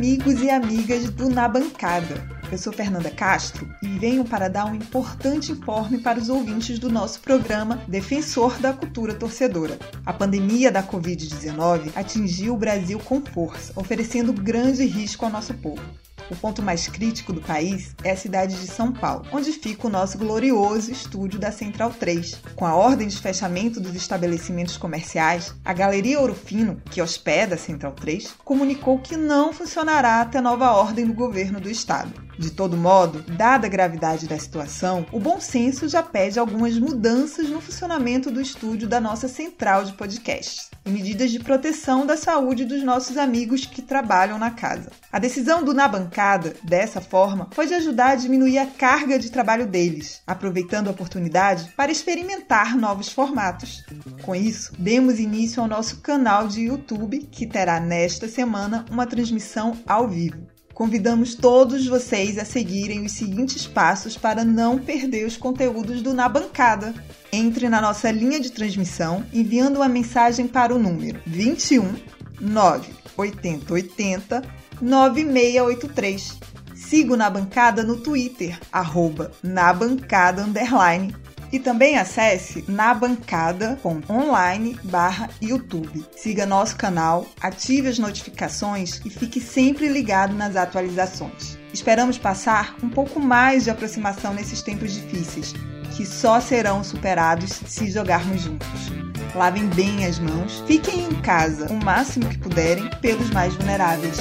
amigos e amigas do Na Bancada. Eu sou Fernanda Castro e venho para dar um importante informe para os ouvintes do nosso programa Defensor da Cultura Torcedora. A pandemia da Covid-19 atingiu o Brasil com força, oferecendo grande risco ao nosso povo. O ponto mais crítico do país é a cidade de São Paulo, onde fica o nosso glorioso estúdio da Central 3. Com a ordem de fechamento dos estabelecimentos comerciais, a Galeria Ouro Fino, que hospeda a Central 3, comunicou que não funcionará até nova ordem do governo do estado. De todo modo, dada a gravidade da situação, o bom senso já pede algumas mudanças no funcionamento do estúdio da nossa central de podcasts e medidas de proteção da saúde dos nossos amigos que trabalham na casa. A decisão do Na Bancada, dessa forma, foi de ajudar a diminuir a carga de trabalho deles, aproveitando a oportunidade para experimentar novos formatos. Com isso, demos início ao nosso canal de YouTube, que terá nesta semana uma transmissão ao vivo. Convidamos todos vocês a seguirem os seguintes passos para não perder os conteúdos do Na Bancada. Entre na nossa linha de transmissão enviando uma mensagem para o número 21 98080 9683. Siga o Na Bancada no Twitter, arroba na bancada underline e também acesse nabancada.online barra YouTube. Siga nosso canal, ative as notificações e fique sempre ligado nas atualizações. Esperamos passar um pouco mais de aproximação nesses tempos difíceis, que só serão superados se jogarmos juntos. Lavem bem as mãos, fiquem em casa o máximo que puderem pelos mais vulneráveis.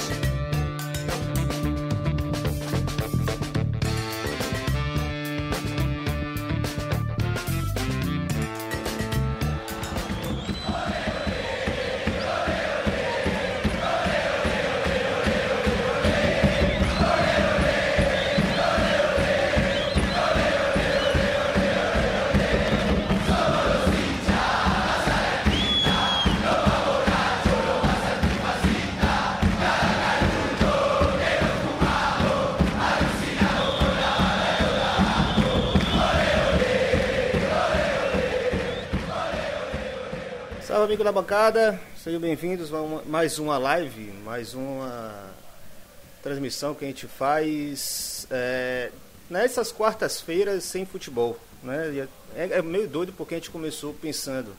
Amigo da bancada, sejam bem-vindos a mais uma live, mais uma transmissão que a gente faz é, nessas quartas-feiras sem futebol. Né? É, é meio doido porque a gente começou pensando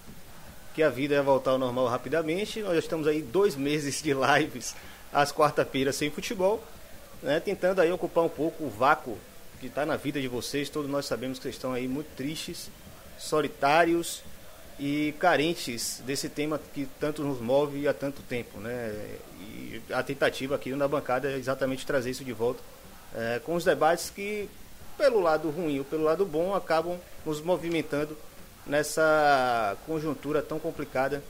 que a vida ia voltar ao normal rapidamente. Nós já estamos aí dois meses de lives às quarta-feiras sem futebol, né? tentando aí ocupar um pouco o vácuo que está na vida de vocês. Todos nós sabemos que vocês estão aí muito tristes, solitários e carentes desse tema que tanto nos move há tanto tempo, né? E a tentativa aqui na bancada é exatamente trazer isso de volta é, com os debates que, pelo lado ruim ou pelo lado bom, acabam nos movimentando nessa conjuntura tão complicada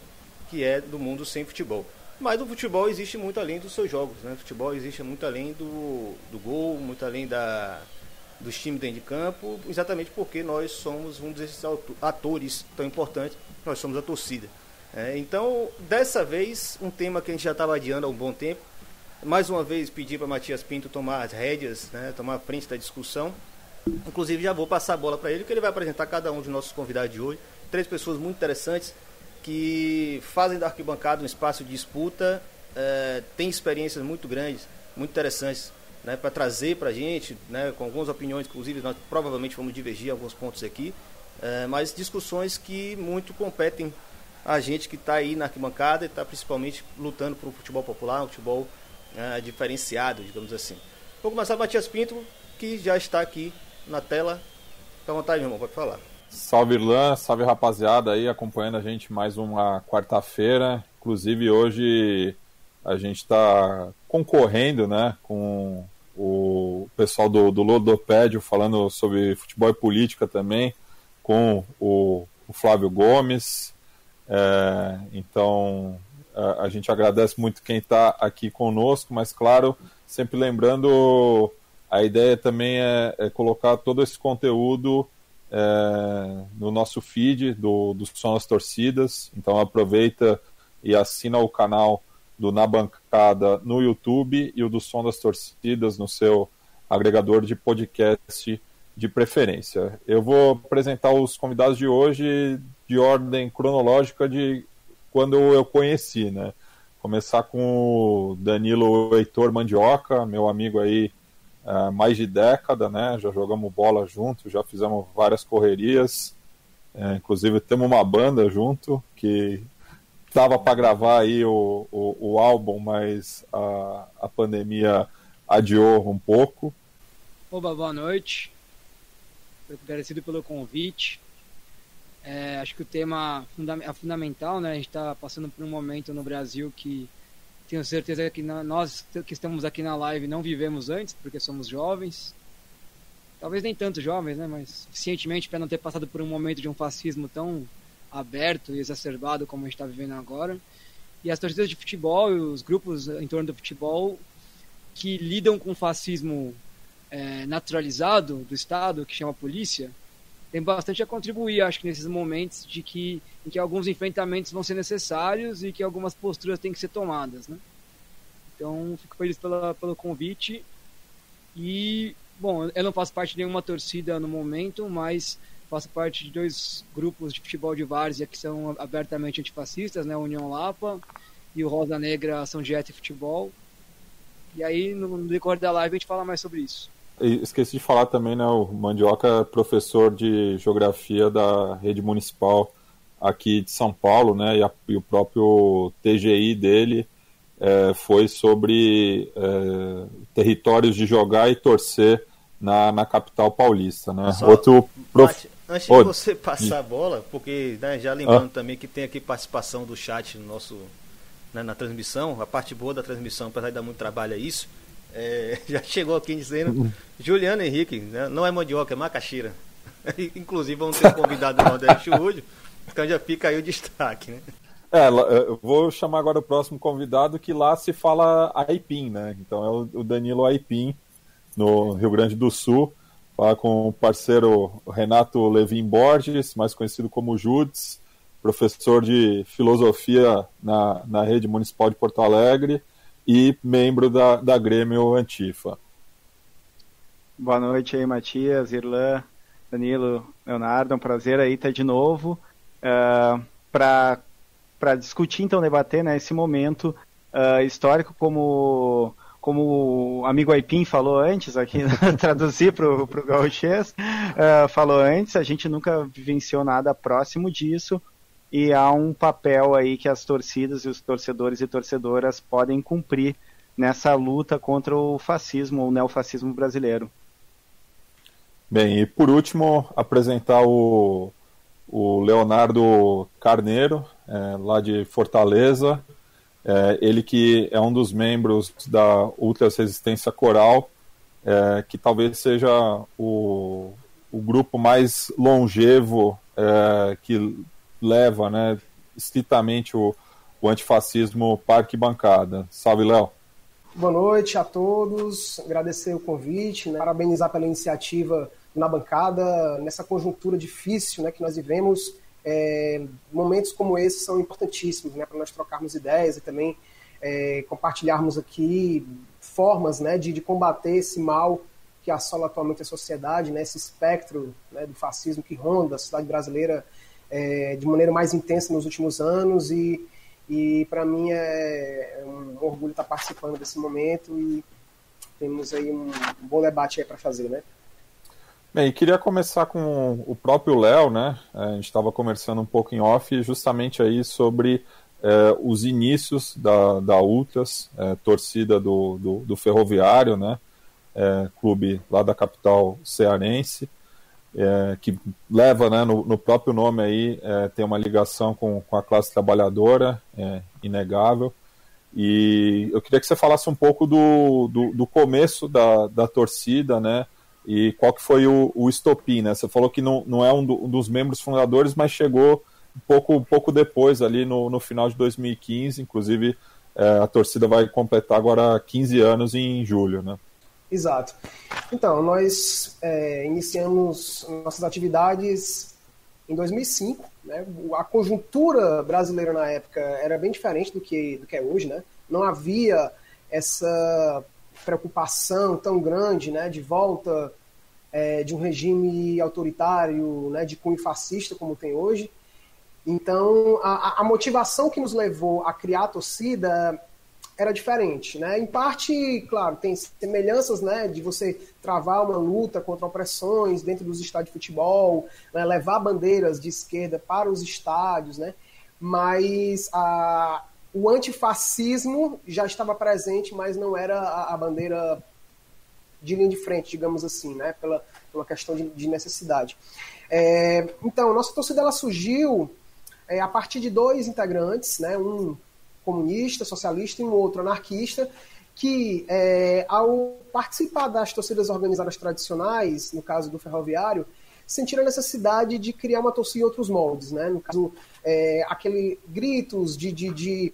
que é do mundo sem futebol. Mas o futebol existe muito além dos seus jogos, né? O futebol existe muito além do, do gol, muito além da, dos times dentro de campo, exatamente porque nós somos um desses atores tão importantes, nós somos a torcida. É, então, dessa vez, um tema que a gente já estava adiando há um bom tempo, mais uma vez pedi para Matias Pinto tomar as rédeas, né, tomar a frente da discussão. Inclusive, já vou passar a bola para ele, que ele vai apresentar cada um de nossos convidados de hoje. Três pessoas muito interessantes que fazem da arquibancada um espaço de disputa, é, têm experiências muito grandes, muito interessantes né, para trazer para a gente, né, com algumas opiniões, inclusive nós provavelmente vamos divergir em alguns pontos aqui, é, mas discussões que muito competem a gente que está aí na arquibancada e está principalmente lutando por um futebol popular, um futebol é, diferenciado, digamos assim. Vou começar Matias Pinto, que já está aqui na tela. Fica à vontade, irmão, pode falar. Salve Irlan, salve rapaziada aí acompanhando a gente mais uma quarta-feira. Inclusive hoje a gente está concorrendo né, com o pessoal do, do Lodopédio falando sobre futebol e política também, com o, o Flávio Gomes. É, então a, a, gente agradece muito quem está aqui conosco, mas claro, sempre lembrando, a ideia também é, é colocar todo esse conteúdo é, no nosso feed do, do das Torcidas. Então aproveita e assina o canal do Na Bancada no YouTube e o do Som das Torcidas no seu agregador de podcast de preferência. Eu vou apresentar os convidados de hoje de ordem cronológica de quando eu conheci, né? Começar com o Danilo Heitor Mandioca, meu amigo aí há mais de década, né? Já jogamos bola junto, já fizemos várias correrias. É, inclusive temos uma banda junto que estava para gravar aí o, o, o, álbum, mas a, a pandemia adiou um pouco. Oba, boa noite. Agradecido pelo convite. É, acho que o tema é fundamental, né? A gente está passando por um momento no Brasil que tenho certeza que nós que estamos aqui na live não vivemos antes, porque somos jovens. Talvez nem tanto jovens, né? Mas suficientemente para não ter passado por um momento de um fascismo tão aberto e exacerbado como a gente está vivendo agora. E as torcidas de futebol e os grupos em torno do futebol que lidam com o fascismo é, naturalizado do Estado, que chama polícia, tem bastante a contribuir, acho que nesses momentos de que em que alguns enfrentamentos vão ser necessários e que algumas posturas têm que ser tomadas, né? Então, fico feliz pela, pelo convite e bom, eu não faço parte de nenhuma torcida no momento, mas faço parte de dois grupos de futebol de várzea que são abertamente antifascistas, né? União Lapa e o Rosa Negra São Dieta e Futebol. E aí, no decorrer da live, a gente fala mais sobre isso. Esqueci de falar também, né? O Mandioca é professor de geografia da rede municipal aqui de São Paulo, né? E, a, e o próprio TGI dele é, foi sobre é, territórios de jogar e torcer na, na capital paulista, né? Só, Outro prof... antes de você passar a bola, porque né, já lembrando ah. também que tem aqui participação do chat no nosso né, na transmissão, a parte boa da transmissão, apesar de dar muito trabalho é isso. É, já chegou aqui dizendo uhum. Juliano Henrique, né, não é mandioca, é macaxeira. Inclusive vamos ter convidado o Nordeste Júlio, então já fica aí o destaque, né? É, eu vou chamar agora o próximo convidado que lá se fala aipim, né? Então é o Danilo Aipim, no Rio Grande do Sul. Fala com o parceiro Renato Levin Borges, mais conhecido como Judes, professor de filosofia na, na rede municipal de Porto Alegre e membro da, da Grêmio Antifa. Boa noite aí, Matias, Irlan, Danilo, Leonardo. É um prazer aí estar de novo uh, é, para discutir, então, debater né, esse momento uh, histórico como como o amigo Aipim falou antes, aqui traduzir para o gauchês, uh, falou antes, a gente nunca vivenciou nada próximo disso, e há um papel aí que as torcidas e os torcedores e torcedoras podem cumprir nessa luta contra o fascismo, o neofascismo brasileiro. Bem, e por último, apresentar o, o Leonardo Carneiro, é, lá de Fortaleza, é, ele que é um dos membros da Ultra Resistência Coral, é, que talvez seja o, o grupo mais longevo é, que leva né, estritamente o, o antifascismo parque bancada. Salve, Léo. Boa noite a todos, agradecer o convite, né, parabenizar pela iniciativa na bancada, nessa conjuntura difícil né, que nós vivemos. É, momentos como esse são importantíssimos né, para nós trocarmos ideias e também é, compartilharmos aqui formas né, de, de, combater esse mal que assola atualmente a sociedade, né, esse espectro né, do fascismo que ronda a sociedade brasileira é, de maneira mais intensa nos últimos anos e, e para mim é, é um orgulho estar participando desse momento e temos aí um, bom debate para fazer, né? Bem, queria começar com o próprio Léo, né? A gente estava conversando um pouco em off justamente aí sobre é, os inícios da, da Ultras, é, torcida do, do, do, Ferroviário, né? É, clube lá da capital cearense é, que leva né, no, no, próprio nome aí, é, tem uma ligação com, com a classe trabalhadora, é, inegável. E eu queria que você falasse um pouco do, do, do começo da, da torcida, né? E qual que foi o, o estopim, né? Você falou que não, não é um, do, um dos membros fundadores, mas chegou um pouco, um pouco depois, ali no, no final de 2015, inclusive é, a torcida vai completar agora 15 anos em julho, né? Exato. Então, nós é, iniciamos nossas atividades em 2005. Né? A conjuntura brasileira na época era bem diferente do que, do que é hoje. Né? Não havia essa preocupação tão grande né, de volta é, de um regime autoritário, né, de cunho fascista como tem hoje. Então, a, a motivação que nos levou a criar a torcida era diferente, né? Em parte, claro, tem semelhanças, né, de você travar uma luta contra opressões dentro dos estádios de futebol, né, levar bandeiras de esquerda para os estádios, né? Mas a, o antifascismo já estava presente, mas não era a, a bandeira de linha de frente, digamos assim, né? Pela, pela questão de, de necessidade. É, então, nossa torcida ela surgiu é, a partir de dois integrantes, né? Um comunista, socialista e um outro anarquista, que é, ao participar das torcidas organizadas tradicionais, no caso do ferroviário, sentiram a necessidade de criar uma torcida em outros moldes, né? No caso, é, aquele gritos de, de, de,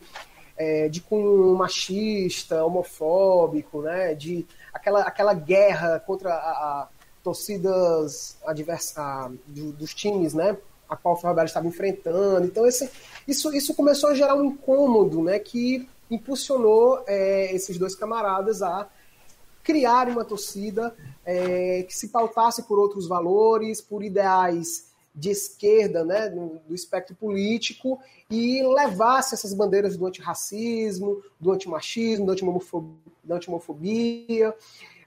é, de cunho machista, homofóbico, né? De aquela, aquela guerra contra a, a torcidas advers, a, do, dos times, né? A qual o Ferroviário estava enfrentando. Então, esse, isso, isso começou a gerar um incômodo, né, que impulsionou é, esses dois camaradas a criar uma torcida é, que se pautasse por outros valores, por ideais de esquerda, né, do, espectro político, e levasse essas bandeiras do antirracismo, do antimachismo, da antimofobia,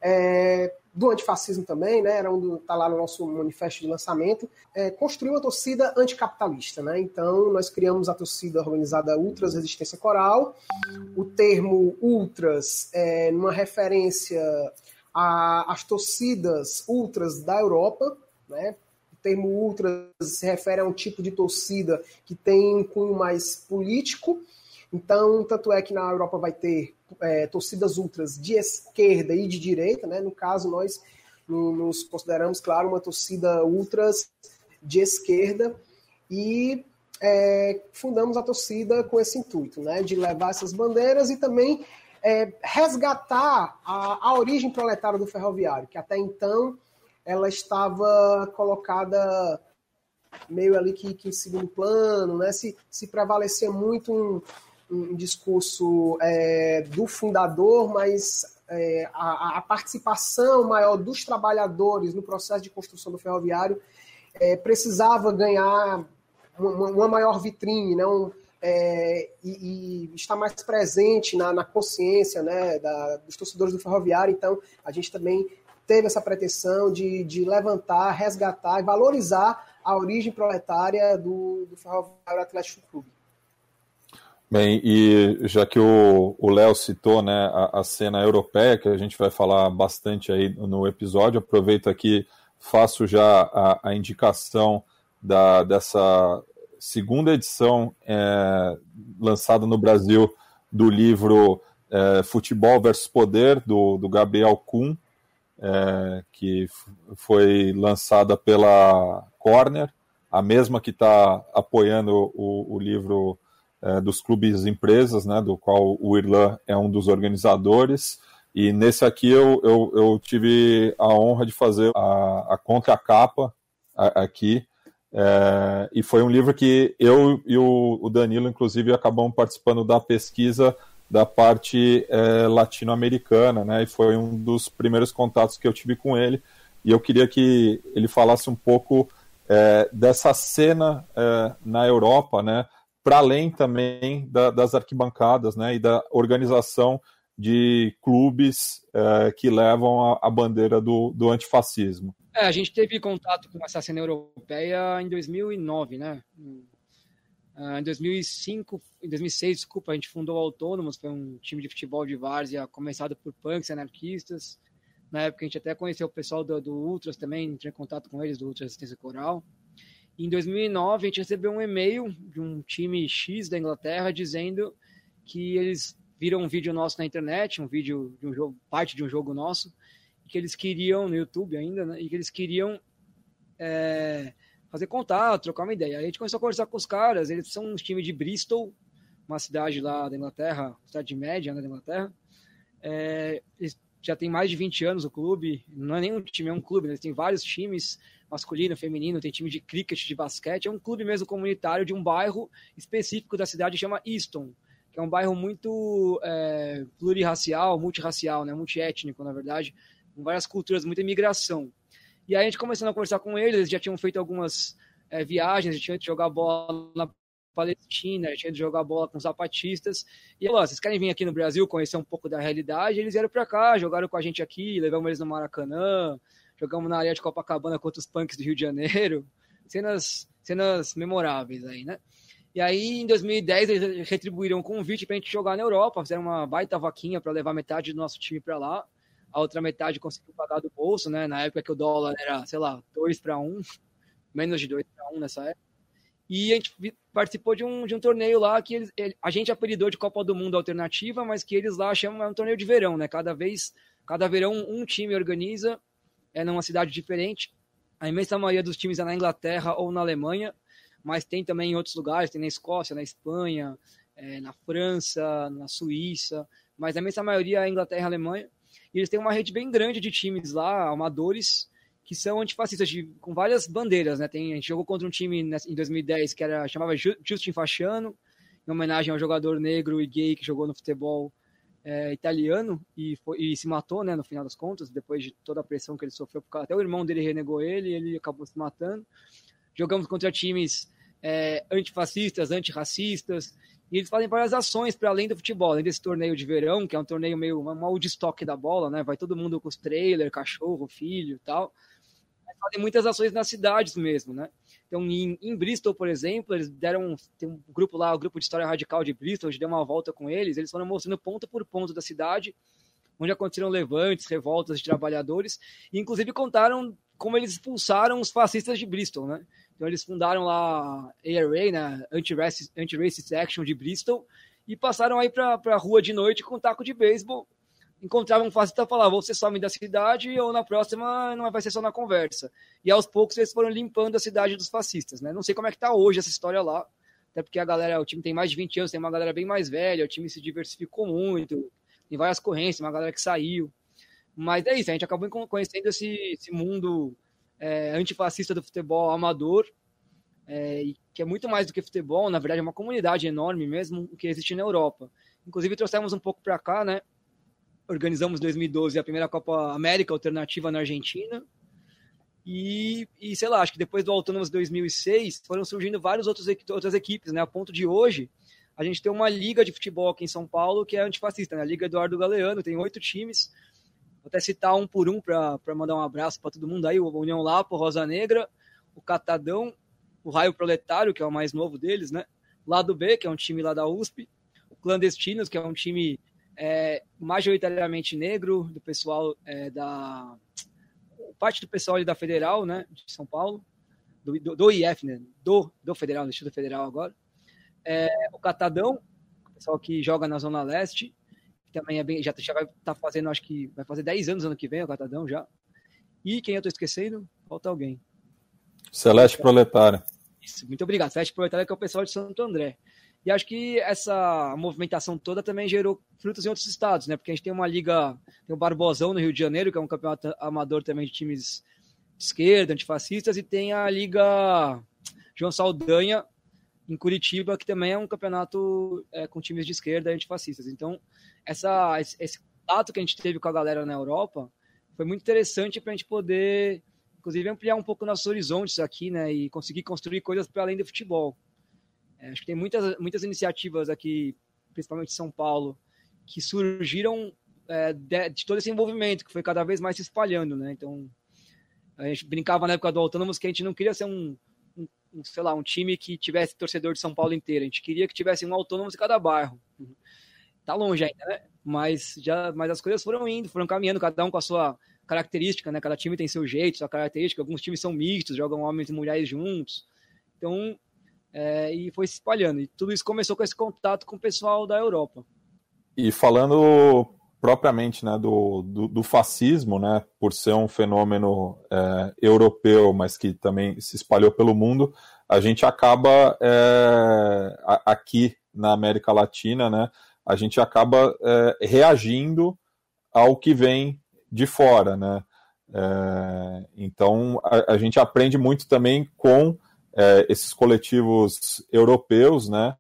é, do antifascismo também, né? Era um do, tá lá no nosso manifesto de lançamento. É, construir uma torcida anticapitalista, né? Então nós criamos a torcida organizada Ultras Resistência Coral. O termo Ultras é numa referência às torcidas ultras da Europa, né? Termo ultras se refere a um tipo de torcida que tem um cunho mais político. Então, tanto é que na Europa vai ter é, torcidas ultras de esquerda e de direita, né? No caso, nós nos consideramos, claro, uma torcida ultras de esquerda e é, fundamos a torcida com esse intuito, né? De levar essas bandeiras e também é, resgatar a, a origem proletária do ferroviário, que até então ela estava colocada meio ali que, que em segundo plano, né? Se, se prevalecia muito um, um discurso é, do fundador, mas é, a, a, participação maior dos trabalhadores no processo de construção do ferroviário é, precisava ganhar uma, uma, maior vitrine, não, é, e, e estar mais presente na, na consciência né, da, dos torcedores do ferroviário. Então, a gente também teve essa pretensão de, de levantar, resgatar e valorizar a origem proletária do, do Ferroviário Atlético Clube. Bem, e já que o Léo citou né, a, a, cena europeia, que a gente vai falar bastante aí no episódio, aproveito aqui, faço já a, a indicação da, dessa segunda edição é, lançada no Brasil do livro é, Futebol versus Poder, do, do Gabriel Kuhn, é, que foi lançada pela Corner, a mesma que está apoiando o, o livro é, dos clubes empresas, né, do qual o Irlan é um dos organizadores. E nesse aqui eu, eu, eu tive a honra de fazer a, a contracapa aqui. É, e foi um livro que eu e o, o, Danilo, inclusive, acabamos participando da pesquisa da parte é, latino-americana, né? E foi um dos primeiros contatos que eu tive com ele. E eu queria que ele falasse um pouco é, dessa cena é, na Europa, né? para além também da, das arquibancadas né, e da organização de clubes é, que levam a, a, bandeira do, do antifascismo. É, a gente teve contato com essa cena europeia em 2009, né? Ah, em 2005, em 2006, desculpa, a gente fundou o Autônomos, foi um time de futebol de várzea começado por punks anarquistas. Na época a gente até conheceu o pessoal do, do Ultras também, entrei em contato com eles, do Ultra Resistência Coral. Em 2009, a gente recebeu um e-mail de um time X da Inglaterra dizendo que eles viram um vídeo nosso na internet, um vídeo de um jogo, parte de um jogo nosso, que eles queriam no YouTube ainda, né, e que eles queriam é, fazer contato, trocar uma ideia. Aí a gente começou a conversar com os caras, eles são um time de Bristol, uma cidade lá da Inglaterra, cidade média né, da Inglaterra. É, eles já tem mais de 20 anos o clube, não é nem um time, é um clube, né, eles têm vários times, masculino, feminino, tem time de cricket, de basquete, é um clube mesmo comunitário de um bairro específico da cidade que chama Easton, que é um bairro muito é, plurirracial, multirracial, né, multiétnico, na verdade, com várias culturas, muita imigração. E aí a gente começando a conversar com eles, eles já tinham feito algumas é, viagens, já tinham ido jogar bola Palestina, tinha de jogar bola com os zapatistas. E falou: vocês querem vir aqui no Brasil conhecer um pouco da realidade? Eles vieram para cá, jogaram com a gente aqui, levamos eles no Maracanã, jogamos na área de Copacabana contra os punks do Rio de Janeiro. Cenas, cenas memoráveis aí, né? E aí, em 2010, eles retribuíram um convite para a gente jogar na Europa, fizeram uma baita vaquinha para levar metade do nosso time para lá. A outra metade conseguiu pagar do bolso, né? Na época que o dólar era, sei lá, 2 para 1, menos de 2 para 1 nessa época. E a gente participou de um, de um torneio lá que eles, a gente apelidou de Copa do Mundo Alternativa, mas que eles lá chamam é um torneio de verão, né? Cada vez, cada verão um time organiza, é numa cidade diferente. A imensa maioria dos times é na Inglaterra ou na Alemanha, mas tem também em outros lugares, tem na Escócia, na Espanha, é, na França, na Suíça, mas a imensa maioria é Inglaterra e Alemanha. E eles têm uma rede bem grande de times lá, amadores, que são antifascistas, de, com várias bandeiras, né? Tem, a gente jogou contra um time em 2010 que era, chamava Justin Fasciano, em homenagem ao jogador negro e gay que jogou no futebol é, italiano e, foi, e, se matou, né, no final das contas, depois de toda a pressão que ele sofreu, até o irmão dele renegou ele ele acabou se matando. Jogamos contra times é, antifascistas, antirracistas, e eles fazem várias ações para além do futebol, além desse torneio de verão, que é um torneio meio uma, uma estoque da bola, né? Vai todo mundo com os trailers, cachorro, filho e tal fazem muitas ações nas cidades mesmo, né? Então, em, em, Bristol, por exemplo, eles deram tem um grupo lá, o grupo de história radical de Bristol, a gente deu uma volta com eles, eles foram mostrando ponto por ponto da cidade, onde aconteceram levantes, revoltas de trabalhadores, e inclusive contaram como eles expulsaram os fascistas de Bristol, né? Então eles fundaram lá a ARA, né, Anti-Racist Anti Action de Bristol, e passaram aí para a rua de noite com um taco de beisebol encontrava um fascista e falava, você some da cidade ou na próxima não vai ser só na conversa. E aos poucos eles foram limpando a cidade dos fascistas, né? Não sei como é que tá hoje essa história lá, até porque a galera, o time tem mais de 20 anos, tem uma galera bem mais velha, o time se diversificou muito, tem várias correntes, uma galera que saiu. Mas é isso, a gente acabou conhecendo esse, esse mundo é, antifascista do futebol amador, é, que é muito mais do que futebol, na verdade é uma comunidade enorme mesmo que existe na Europa. Inclusive trouxemos um pouco para cá, né? organizamos em 2012 a primeira Copa América Alternativa na Argentina. E, e sei lá, acho que depois do Autônomos 2006 foram surgindo várias outros, outras equipes, né? A ponto de hoje a gente tem uma liga de futebol aqui em São Paulo que é antifascista, né? A Liga Eduardo Galeano, tem oito times. Vou até citar um por um para mandar um abraço para todo mundo aí: o União Lapo, Rosa Negra, o Catadão, o Raio Proletário, que é o mais novo deles, né? Lado B, que é um time lá da USP, o Clandestinos, que é um time é, majoritariamente negro, do pessoal é, da. parte do pessoal da Federal, né, de São Paulo, do, do, do IF, né, do, do Federal, do Instituto Federal agora. É, o Catadão, o pessoal que joga na Zona Leste, que também é bem, já, já vai estar tá fazendo, acho que vai fazer 10 anos ano que vem, o Catadão já. E quem eu estou esquecendo? Falta alguém. Celeste Proletária. Isso, muito obrigado. Celeste Proletária, que é o pessoal de Santo André. E acho que essa movimentação toda também gerou frutos em outros estados, né? Porque a gente tem uma liga, tem o Barbosão no Rio de Janeiro, que é um campeonato amador também de times de esquerda, antifascistas, e tem a liga João Saldanha em Curitiba, que também é um campeonato é, com times de esquerda antifascistas. Então, essa, esse contato que a gente teve com a galera na Europa foi muito interessante para a gente poder, inclusive, ampliar um pouco nossos horizontes aqui, né? E conseguir construir coisas para além do futebol. É, acho que tem muitas, muitas iniciativas aqui, principalmente em São Paulo, que surgiram é, de, de, todo esse envolvimento, que foi cada vez mais se espalhando, né? Então, a gente brincava na época do Autônomos que a gente não queria ser um, um, sei lá, um time que tivesse torcedor de São Paulo inteiro, a gente queria que tivesse um Autônomos em cada bairro. Tá longe ainda, né? Mas, já, mas as coisas foram indo, foram caminhando, cada um com a sua característica, né? Cada time tem seu jeito, sua característica. Alguns times são mistos, jogam homens e mulheres juntos. Então, é, e foi se espalhando. E tudo isso começou com esse contato com o pessoal da Europa. E falando propriamente né, do, do, do fascismo, né, por ser um fenômeno é, europeu, mas que também se espalhou pelo mundo, a gente acaba é, aqui na América Latina, né, a gente acaba é, reagindo ao que vem de fora, né? É, então a, a, gente aprende muito também com é, esses coletivos europeus, né?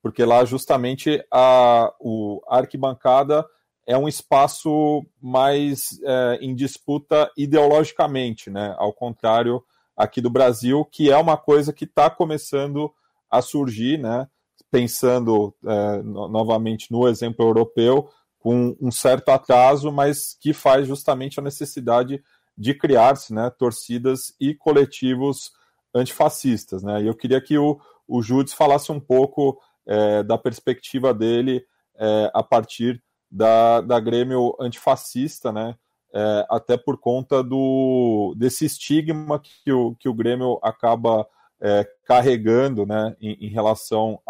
Porque lá justamente a, o, a arquibancada é um espaço mais é, em disputa ideologicamente, né? Ao contrário aqui do Brasil, que é uma coisa que está começando a surgir, né? Pensando é, novamente no exemplo europeu, com um certo atraso, mas que faz justamente a necessidade de criar-se né, torcidas e coletivos antifascistas. Né? E eu queria que o, o Judes falasse um pouco é, da perspectiva dele é, a partir da, da Grêmio antifascista, né? É, até por conta do, desse estigma que o, que o Grêmio acaba é, carregando né, em, em relação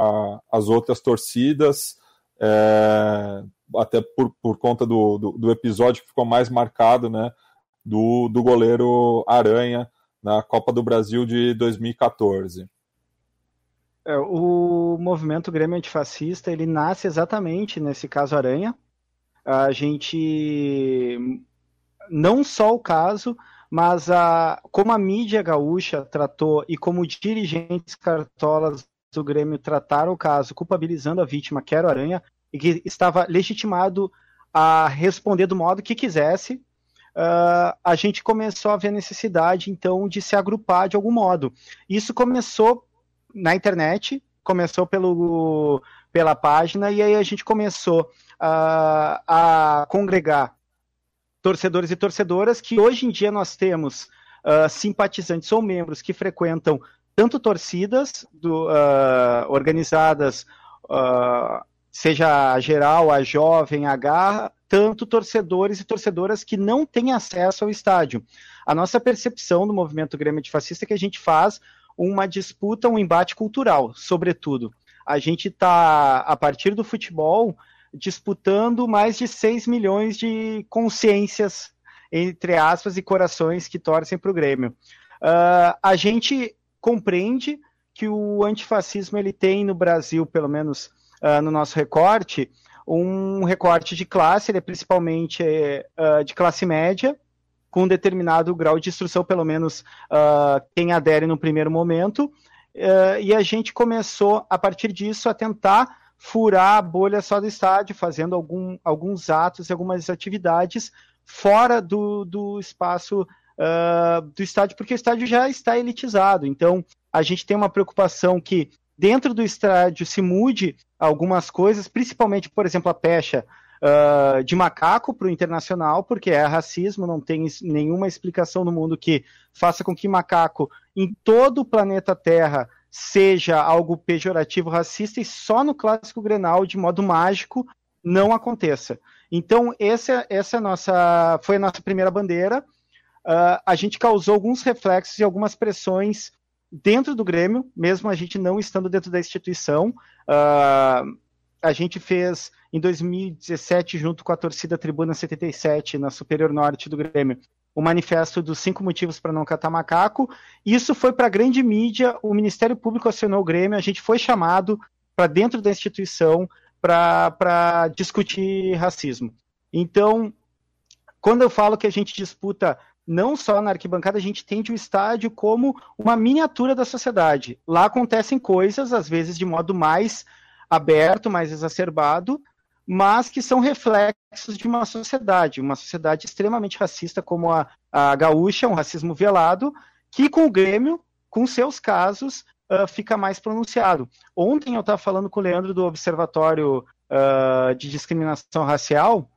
às outras torcidas, é, até por, por conta do, do, do, episódio que ficou mais marcado né, do, do goleiro Aranha na Copa do Brasil de 2014. É, o movimento Grêmio Antifascista ele nasce exatamente nesse caso Aranha. A gente não só o caso, mas a, como a mídia gaúcha tratou e como dirigentes cartolas do Grêmio trataram o caso, culpabilizando a vítima, que era Aranha, e que estava legitimado a responder do modo que quisesse, uh, a gente começou a ver a necessidade, então, de se agrupar de algum modo. Isso começou na internet, começou pelo, pela página, e aí a gente começou a congregar torcedores e torcedoras que hoje em dia nós temos uh, simpatizantes ou membros que frequentam tanto torcidas do, uh, organizadas, uh, seja a geral, a jovem, a garra, tanto torcedores e torcedoras que não têm acesso ao estádio. A nossa percepção do movimento Grêmio Fascista é que a gente faz uma disputa, um embate cultural, sobretudo. A gente está, a partir do futebol, disputando mais de 6 milhões de consciências, entre aspas, e corações que torcem para o Grêmio. Uh, a gente compreende que o antifascismo ele tem no Brasil, pelo menos uh, no nosso recorte, um recorte de classe, ele é principalmente uh, de classe média, com um determinado grau de instrução, pelo menos quem adere no primeiro momento, e a gente começou, a partir disso, a tentar furar a bolha só do estádio, fazendo algum, alguns atos e algumas atividades fora do, do espaço uh, do estádio, porque o estádio já está elitizado. Então, a gente tem uma preocupação que dentro do estádio se mude algumas coisas, principalmente, por exemplo, a pecha uh, de macaco para o internacional, porque é racismo, não tem nenhuma explicação no mundo que faça com que macaco em todo o planeta Terra seja algo pejorativo, racista, e só no clássico Grenal, de modo mágico, não aconteça. Então, essa, essa é nossa, foi a nossa primeira bandeira. Uh, a gente causou alguns reflexos e algumas pressões dentro do Grêmio, mesmo a gente não estando dentro da instituição. Uh, a gente fez em 2017, junto com a torcida Tribuna 77, na Superior Norte do Grêmio, o manifesto dos cinco motivos para não catar macaco. Isso foi para a grande mídia, o Ministério Público acionou o Grêmio, a gente foi chamado para dentro da instituição para discutir racismo. Então, quando eu falo que a gente disputa não só na arquibancada, a gente entende o estádio como uma miniatura da sociedade. Lá acontecem coisas, às vezes de modo mais aberto, mais exacerbado, mas que são reflexos de uma sociedade, uma sociedade extremamente racista como a, a gaúcha, um racismo velado, que com o Grêmio, com seus casos, uh, fica mais pronunciado. Ontem eu estava falando com o Leandro do Observatório uh, de Discriminação Racial,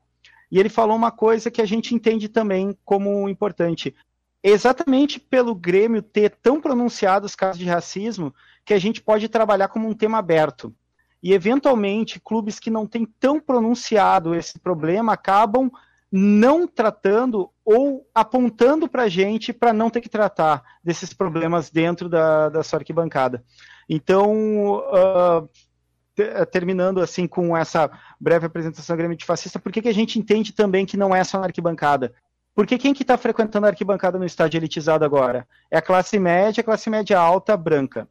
e ele falou uma coisa que a gente entende também como importante. Exatamente pelo Grêmio ter tão pronunciado os casos de racismo, que a gente pode trabalhar como um tema aberto e eventualmente clubes que não têm tão pronunciado esse problema acabam não tratando ou apontando para a gente para não ter que tratar desses problemas dentro da, da sua arquibancada. Então, uh, terminando assim com essa breve apresentação do Grêmio de Fascista, por que, que a gente entende também que não é só na arquibancada? Porque quem que está frequentando a arquibancada no estádio elitizado agora? É a classe média, a classe média alta, branca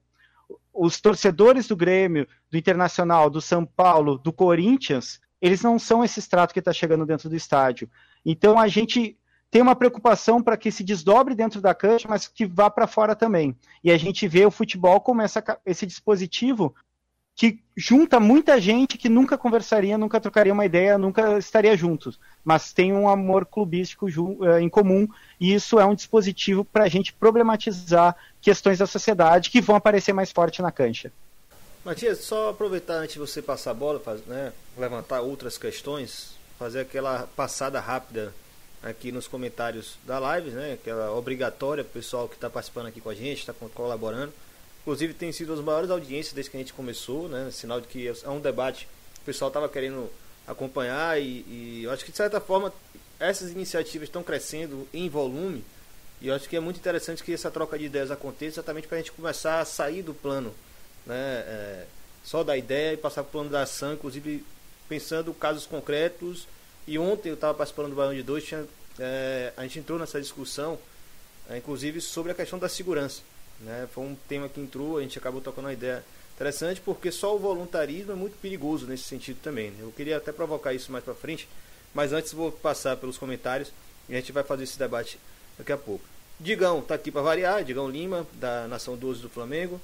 os torcedores do Grêmio, do Internacional, do São Paulo, do Corinthians, eles não são esse extrato que está chegando dentro do estádio. Então a gente tem uma preocupação para que se desdobre dentro da cancha, mas que vá para fora também. E a gente vê o futebol como essa, esse dispositivo que junta muita gente que nunca conversaria, nunca trocaria uma ideia, nunca estaria juntos, mas tem um amor clubístico eh, em comum, e isso é um dispositivo para a gente problematizar questões da sociedade que vão aparecer mais forte na cancha. Matias, só aproveitar antes de você passar a bola, né, levantar outras questões, fazer aquela passada rápida aqui nos comentários da live, né, aquela obrigatória para o pessoal que está participando aqui com a gente, está colaborando. Inclusive tem sido as maiores audiências desde que a gente começou, né, sinal de que é um debate que o pessoal estava querendo acompanhar e, e eu acho que de certa forma essas iniciativas estão crescendo em volume e eu acho que é muito interessante que essa troca de ideias aconteça exatamente para a gente começar a sair do plano né, é, só da ideia e passar para o plano da ação, inclusive pensando casos concretos. E ontem eu estava participando do Baião de Dois, tinha, é, a gente entrou nessa discussão, é, inclusive sobre a questão da segurança. Né? Foi um tema que entrou, a gente acabou tocando uma ideia interessante, porque só o voluntarismo é muito perigoso nesse sentido também. Né? Eu queria até provocar isso mais para frente, mas antes vou passar pelos comentários e a gente vai fazer esse debate daqui a pouco. Digão está aqui para variar, Digão Lima, da Nação 12 do Flamengo.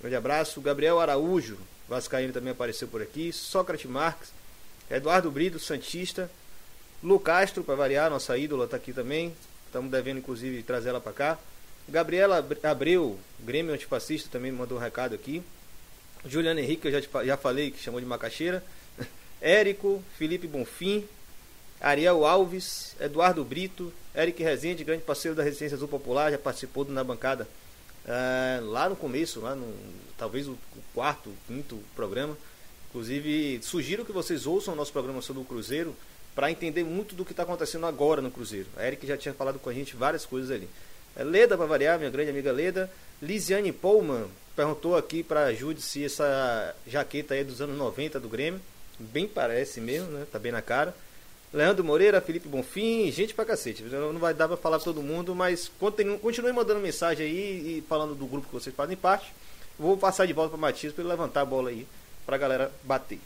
Grande abraço. Gabriel Araújo, Vascaíno também apareceu por aqui. Sócrates Marques. Eduardo Brito, Santista. Lu Castro, para variar, nossa ídola está aqui também. Estamos devendo, inclusive, trazer ela para cá. Gabriela Abreu, Grêmio Antifascista, também mandou um recado aqui. Juliano Henrique, eu já, já falei que chamou de macaxeira. Érico, Felipe Bonfim, Ariel Alves, Eduardo Brito, Eric Rezende, grande parceiro da Resistência Azul Popular, já participou do Na Bancada é, lá no começo, lá no, talvez o quarto, quinto programa. Inclusive, sugiro que vocês ouçam o nosso programa sobre o Cruzeiro para entender muito do que está acontecendo agora no Cruzeiro. A Eric já tinha falado com a gente várias coisas ali. É, Leda, para variar, minha grande amiga Leda. Lisiane Pullman perguntou aqui para Jude se essa jaqueta aí é dos anos 90 do Grêmio. Bem parece mesmo, né? Tá bem na cara. Leandro Moreira, Felipe Bonfim, gente pra cacete. Não vai dar pra falar pra todo mundo, mas continue mandando mensagem aí e falando do grupo que vocês fazem parte. Vou passar de volta para Matias para ele levantar a bola aí pra galera bater.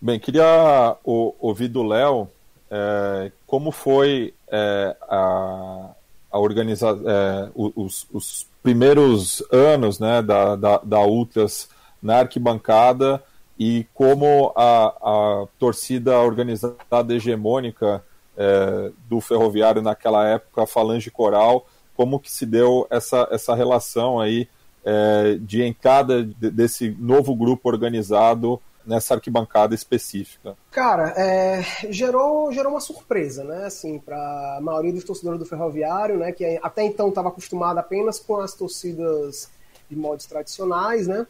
Bem, queria ouvir do Léo é, como foi é, a, a organização, é, os, os, primeiros anos né, da, da, da Ultras na arquibancada e como a, a torcida organizada hegemônica é, do Ferroviário naquela época, a Falange Coral, como que se deu essa, essa relação aí é, de entrada desse novo grupo organizado nessa arquibancada específica? Cara, é, gerou, gerou uma surpresa, né? Assim, para a maioria dos torcedores do Ferroviário, né? Que até então estava acostumado apenas com as torcidas de modos tradicionais, né?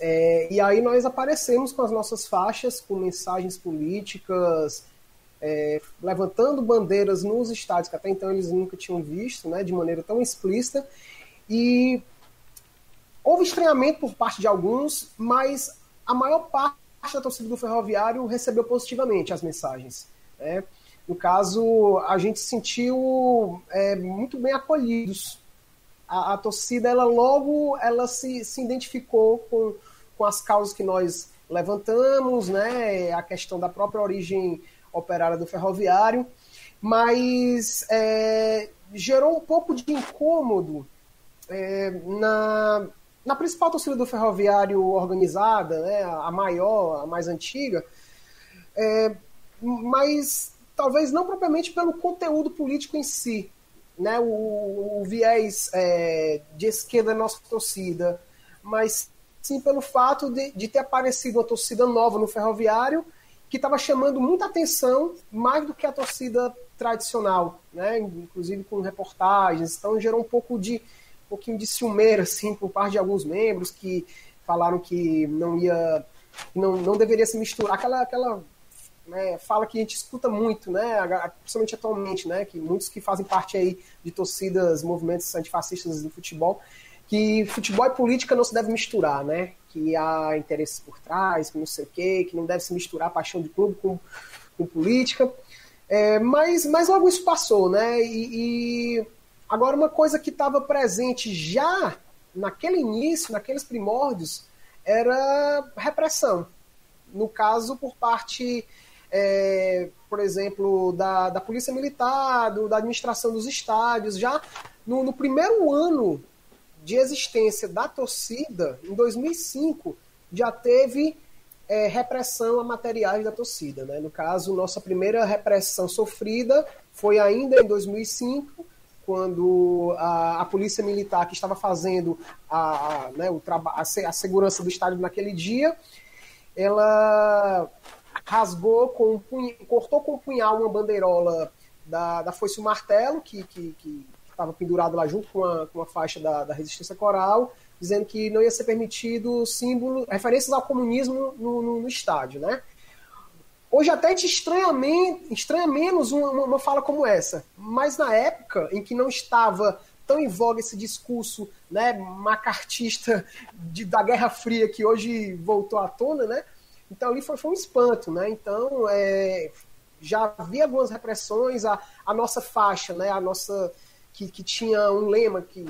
É, e aí nós aparecemos com as nossas faixas, com mensagens políticas, é, levantando bandeiras nos estádios que até então eles nunca tinham visto, né, de maneira tão explícita. E houve estranhamento por parte de alguns, mas a maior parte da torcida do Ferroviário recebeu positivamente as mensagens. Né? No caso, a gente se sentiu é, muito bem acolhidos a, a, torcida ela logo ela se, se identificou com, com as causas que nós levantamos, né, a questão da própria origem operária do ferroviário, mas é, gerou um pouco de incômodo é, na, na principal torcida do ferroviário organizada, né, a maior, a mais antiga, é, mas talvez não propriamente pelo conteúdo político em si, né, o, o viés é, de esquerda da nossa torcida, mas sim pelo fato de, de ter aparecido uma torcida nova no ferroviário que estava chamando muita atenção, mais do que a torcida tradicional, né? inclusive com reportagens. Então gerou um pouco de pouquinho de ciumeira assim, por parte de alguns membros que falaram que não ia não, não deveria se misturar. Aquela aquela né, fala que a gente escuta muito, né, principalmente atualmente, né, que muitos que fazem parte aí de torcidas, movimentos antifascistas do futebol, que futebol e política não se deve misturar, né, que há interesses por trás, que não sei o quê, que não deve se misturar paixão de clube com, com política, é, mas, mas logo isso passou, né, e, e agora uma coisa que estava presente já naquele início, naqueles primórdios, era repressão. No caso, por parte é, por exemplo, da, da Polícia Militar, do, da administração dos estádios. Já no, no, primeiro ano de existência da torcida, em 2005, já teve é, repressão a materiais da torcida. Né? No caso, nossa primeira repressão sofrida foi ainda em 2005, quando a, a polícia militar que estava fazendo a, a, né, o a, a segurança do estádio naquele dia, ela rasgou com um cortou com um punhal uma bandeirola da, da Foice Martelo, que estava pendurado lá junto com a, com a faixa da, da resistência coral, dizendo que não ia ser permitido símbolo, referências ao comunismo no, no, no estádio, né? Hoje até gente estranha, estranha menos uma, uma, fala como essa, mas na época em que não estava tão em voga esse discurso né, macartista de, da Guerra Fria que hoje voltou à tona, né? Então ali foi, foi um espanto, né? Então é, já havia algumas repressões, a, a nossa faixa, né? A nossa que, que tinha um lema que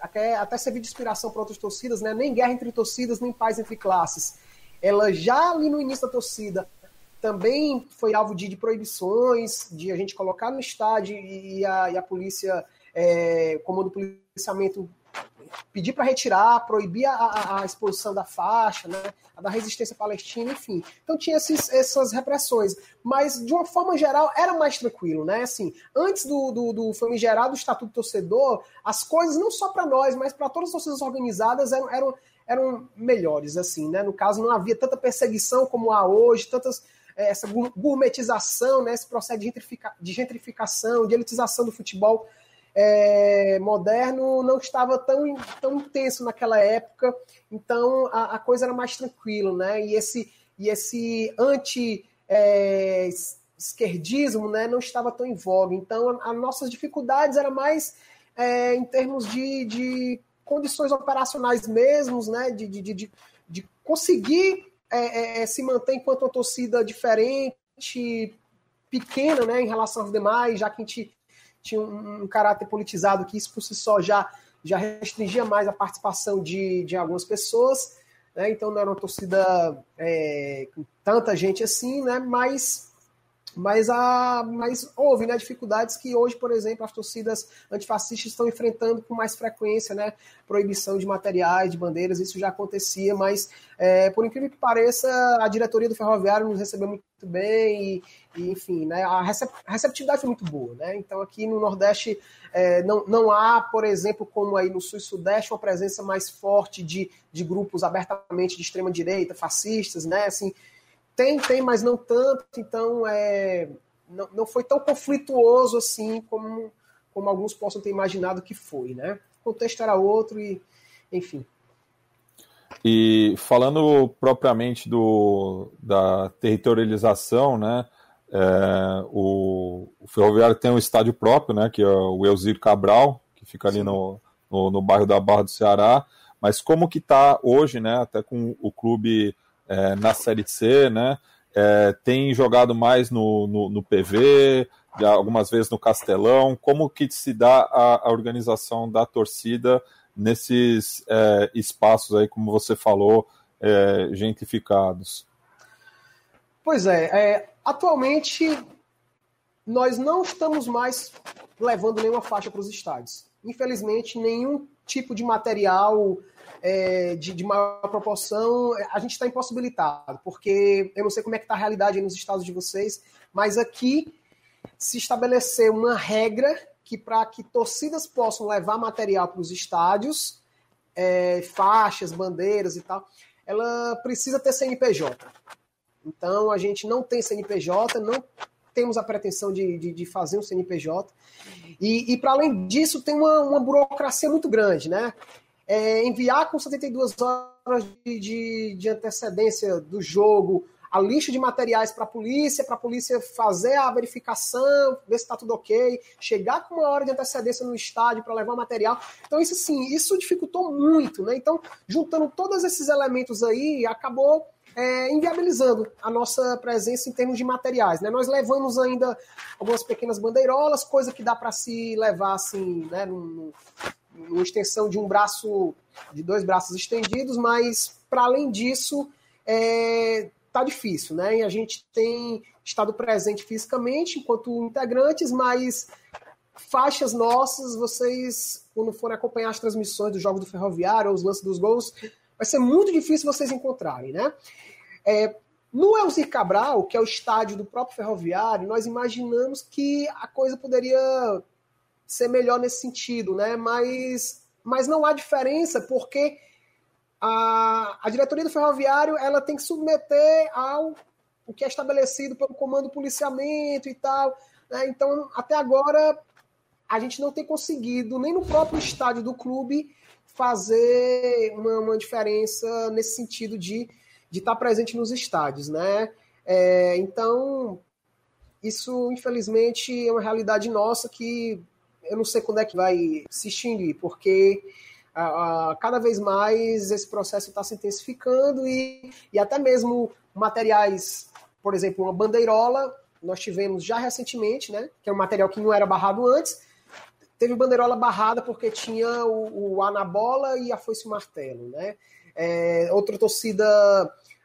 até, até serviu de inspiração para outras torcidas, né? Nem guerra entre torcidas, nem paz entre classes. Ela já ali no início da torcida também foi alvo de, de proibições, de a gente colocar no estádio e a, e a polícia, é, comando policiamento pedir para retirar, proibir a, a, exposição da faixa, né, a da resistência palestina, enfim. Então tinha esses, essas repressões, mas de uma forma geral era mais tranquilo, né? Assim, antes do, do, do famigerado Estatuto Torcedor, as coisas não só para nós, mas para todas as torcidas organizadas eram, eram, eram melhores, assim, né? No caso não havia tanta perseguição como há hoje, tantas essa gourmetização, né, esse processo de, gentrifica, de gentrificação, de elitização do futebol é, moderno não estava tão, tão intenso naquela época, então a, a coisa era mais tranquila, né? E esse, e esse anti é, esquerdismo né, não estava tão em voga. Então, as nossas dificuldades eram mais é, em termos de, de condições operacionais mesmos, né, de, de, de, de conseguir é, é, é, se manter enquanto uma torcida diferente, pequena né, em relação aos demais, já que a gente tinha um, um, caráter politizado que isso por si só já, já restringia mais a participação de, de algumas pessoas. Né, então não era uma torcida é, com tanta gente assim, né, mas mas, a, mas houve né, dificuldades que hoje, por exemplo, as torcidas antifascistas estão enfrentando com mais frequência, né? Proibição de materiais, de bandeiras, isso já acontecia, mas é, por incrível que pareça, a diretoria do Ferroviário nos recebeu muito bem e, e enfim, né, a receptividade foi muito boa. Né? Então aqui no Nordeste é, não, não há, por exemplo, como aí no Sul e Sudeste, uma presença mais forte de, de grupos abertamente de extrema direita, fascistas, né? Assim, tem, tem, mas não tanto, então é, não, não foi tão conflituoso assim como, como alguns possam ter imaginado que foi, né? O contexto era outro e, enfim. E falando propriamente do, da territorialização, né? É, o, o, Ferroviário tem um estádio próprio, né? Que é o Elzir Cabral, que fica ali no, no, no, bairro da Barra do Ceará. Mas como que está hoje, né? Até com o clube é, na Série C, né? É, tem jogado mais no, no, no, PV, algumas vezes no Castelão. Como que se dá a, a organização da torcida nesses é, espaços aí, como você falou, é, gentrificados? Pois é, é, atualmente nós não estamos mais levando nenhuma faixa para os estádios. Infelizmente, nenhum tipo de material é, de, de, maior proporção, a gente está impossibilitado, porque eu não sei como é que está a realidade nos estados de vocês, mas aqui se estabeleceu uma regra que para que torcidas possam levar material para os estádios, é, faixas, bandeiras e tal, ela precisa ter CNPJ. Então a gente não tem CNPJ, não temos a pretensão de, de, de fazer um CNPJ. E, e para além disso, tem uma, uma burocracia muito grande, né? é, enviar com 72 horas de, de, de antecedência do jogo a lista de materiais para a polícia, para a polícia fazer a verificação, ver se está tudo ok, chegar com uma hora de antecedência no estádio para levar material. Então, isso sim, isso dificultou muito, né? Então, juntando todos esses elementos aí, acabou é, inviabilizando a nossa presença em termos de materiais. Né? Nós levamos ainda algumas pequenas bandeirolas, coisa que dá para se levar assim, né, num, uma extensão de um braço, de dois braços estendidos, mas para além disso, é, tá difícil, né? E a gente tem estado presente fisicamente enquanto integrantes, mas faixas nossas, vocês, quando forem acompanhar as transmissões dos jogos do Ferroviário ou os lances dos gols, vai ser muito difícil vocês encontrarem, né? É, no Elzir Cabral, que é o estádio do próprio Ferroviário, nós imaginamos que a coisa poderia ser melhor nesse sentido, né? Mas, mas não há diferença porque a, a diretoria do ferroviário ela tem que submeter ao o que é estabelecido pelo comando policiamento e tal. Né? Então, até agora, a gente não tem conseguido, nem no próprio estádio do clube, fazer uma, uma diferença nesse sentido de de estar presente nos estádios, né? É, então, isso, infelizmente, é uma realidade nossa que eu não sei quando é que vai se extinguir, porque a, a, cada vez mais esse processo está se intensificando e, e até mesmo materiais, por exemplo, uma bandeirola, nós tivemos já recentemente, né, que é um material que não era barrado antes, teve bandeirola barrada porque tinha o, o anabola e a foice martelo, né? É, outra torcida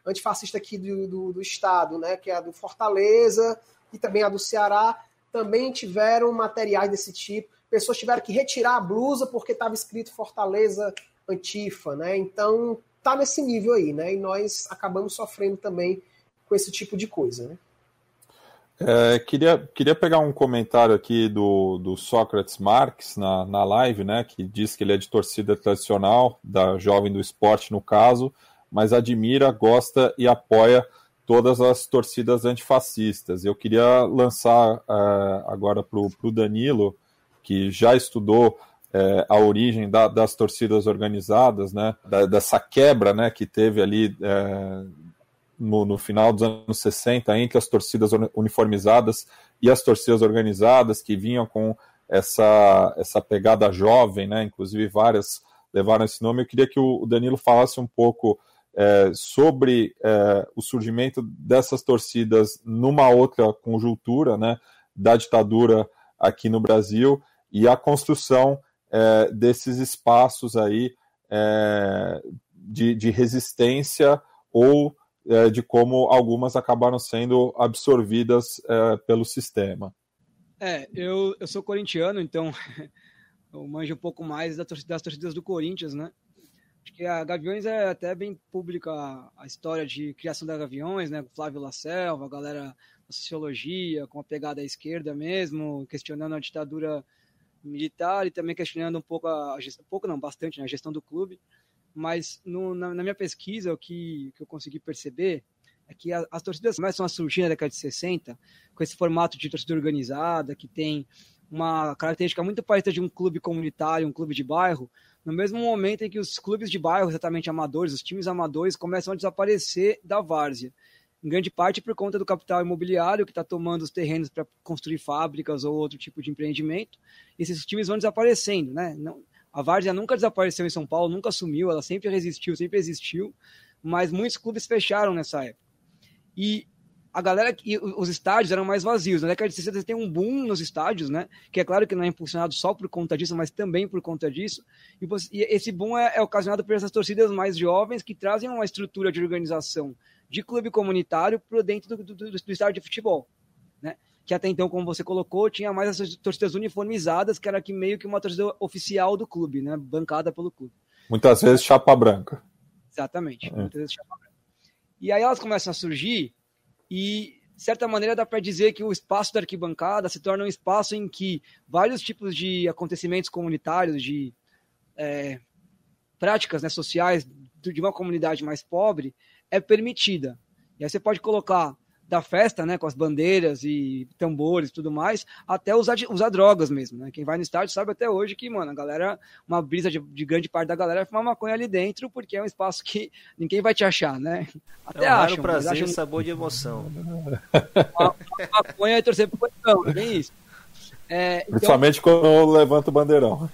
antifascista aqui do, do, do, estado, né, que é a do Fortaleza e também a do Ceará, também tiveram materiais desse tipo. Pessoas tiveram que retirar a blusa porque estava escrito Fortaleza Antifa, né? Então tá nesse nível aí, né? E nós acabamos sofrendo também com esse tipo de coisa, né? É, queria, queria pegar um comentário aqui do, do Sócrates Marques na, na live, né, que diz que ele é de torcida tradicional, da Jovem do Esporte no caso, mas admira, gosta e apoia todas as torcidas antifascistas. Eu queria lançar uh, agora para o Danilo, que já estudou uh, a origem da, das torcidas organizadas, né, da, dessa quebra né, que teve ali uh, no, no, final dos anos 60 entre as torcidas uniformizadas e as torcidas organizadas, que vinham com essa, essa pegada jovem, né, inclusive várias levaram esse nome. Eu queria que o Danilo falasse um pouco é, sobre é, o surgimento dessas torcidas numa outra conjuntura, né, da ditadura aqui no Brasil e a construção é, desses espaços aí é, de, de, resistência ou é, de como algumas acabaram sendo absorvidas é, pelo sistema. É, eu, eu sou corintiano, então eu manjo um pouco mais das torcidas do Corinthians, né? Acho que a Gaviões é até bem pública a história de criação da Gaviões, né? Flávio Lacelva, a galera da sociologia, com a pegada à esquerda mesmo, questionando a ditadura militar e também questionando um pouco a gestão, pouco não, bastante, né, a gestão do clube. Mas no, na, na, minha pesquisa, o que, que eu consegui perceber é que a, as torcidas começam a surgir na década de 60, com esse formato de torcida organizada, que tem uma característica muito parecida de um clube comunitário, um clube de bairro, no mesmo momento em que os clubes de bairro, exatamente amadores, os times amadores, começam a desaparecer da várzea. Em grande parte por conta do capital imobiliário que está tomando os terrenos para construir fábricas ou outro tipo de empreendimento. Esses times vão desaparecendo, né? Não, a várzea nunca desapareceu em São Paulo, nunca sumiu, ela sempre resistiu, sempre existiu, mas muitos clubes fecharam nessa época. E a galera e os estádios eram mais vazios. Na década de 60 tem um boom nos estádios, né? Que é claro que não é impulsionado só por conta disso, mas também por conta disso. E, e esse boom é, é, ocasionado por essas torcidas mais jovens que trazem uma estrutura de organização de clube comunitário para dentro do, do, do, do estádio de futebol, né? Que até então, como você colocou, tinha mais essas torcidas uniformizadas, que era que meio que uma torcida oficial do clube, né? Bancada pelo clube. Muitas vezes chapa branca. Exatamente, é. muitas vezes chapa branca. E aí elas começam a surgir e, de certa maneira, dá para dizer que o espaço da arquibancada se torna um espaço em que vários tipos de acontecimentos comunitários, de é, práticas né, sociais de uma comunidade mais pobre é permitida. E aí você pode colocar da festa, né, com as bandeiras e tambores e tudo mais, até usar, usar drogas mesmo, né? Quem vai no estádio sabe até hoje que, mano, a galera, uma brisa de, de grande parte da galera é fumar maconha ali dentro, porque é um espaço que ninguém vai te achar, né? Até é um acham, prazer acham... sabor de emoção. Uma, maconha e torcer pro coração, é bem isso. É, então... Principalmente quando levanta o bandeirão.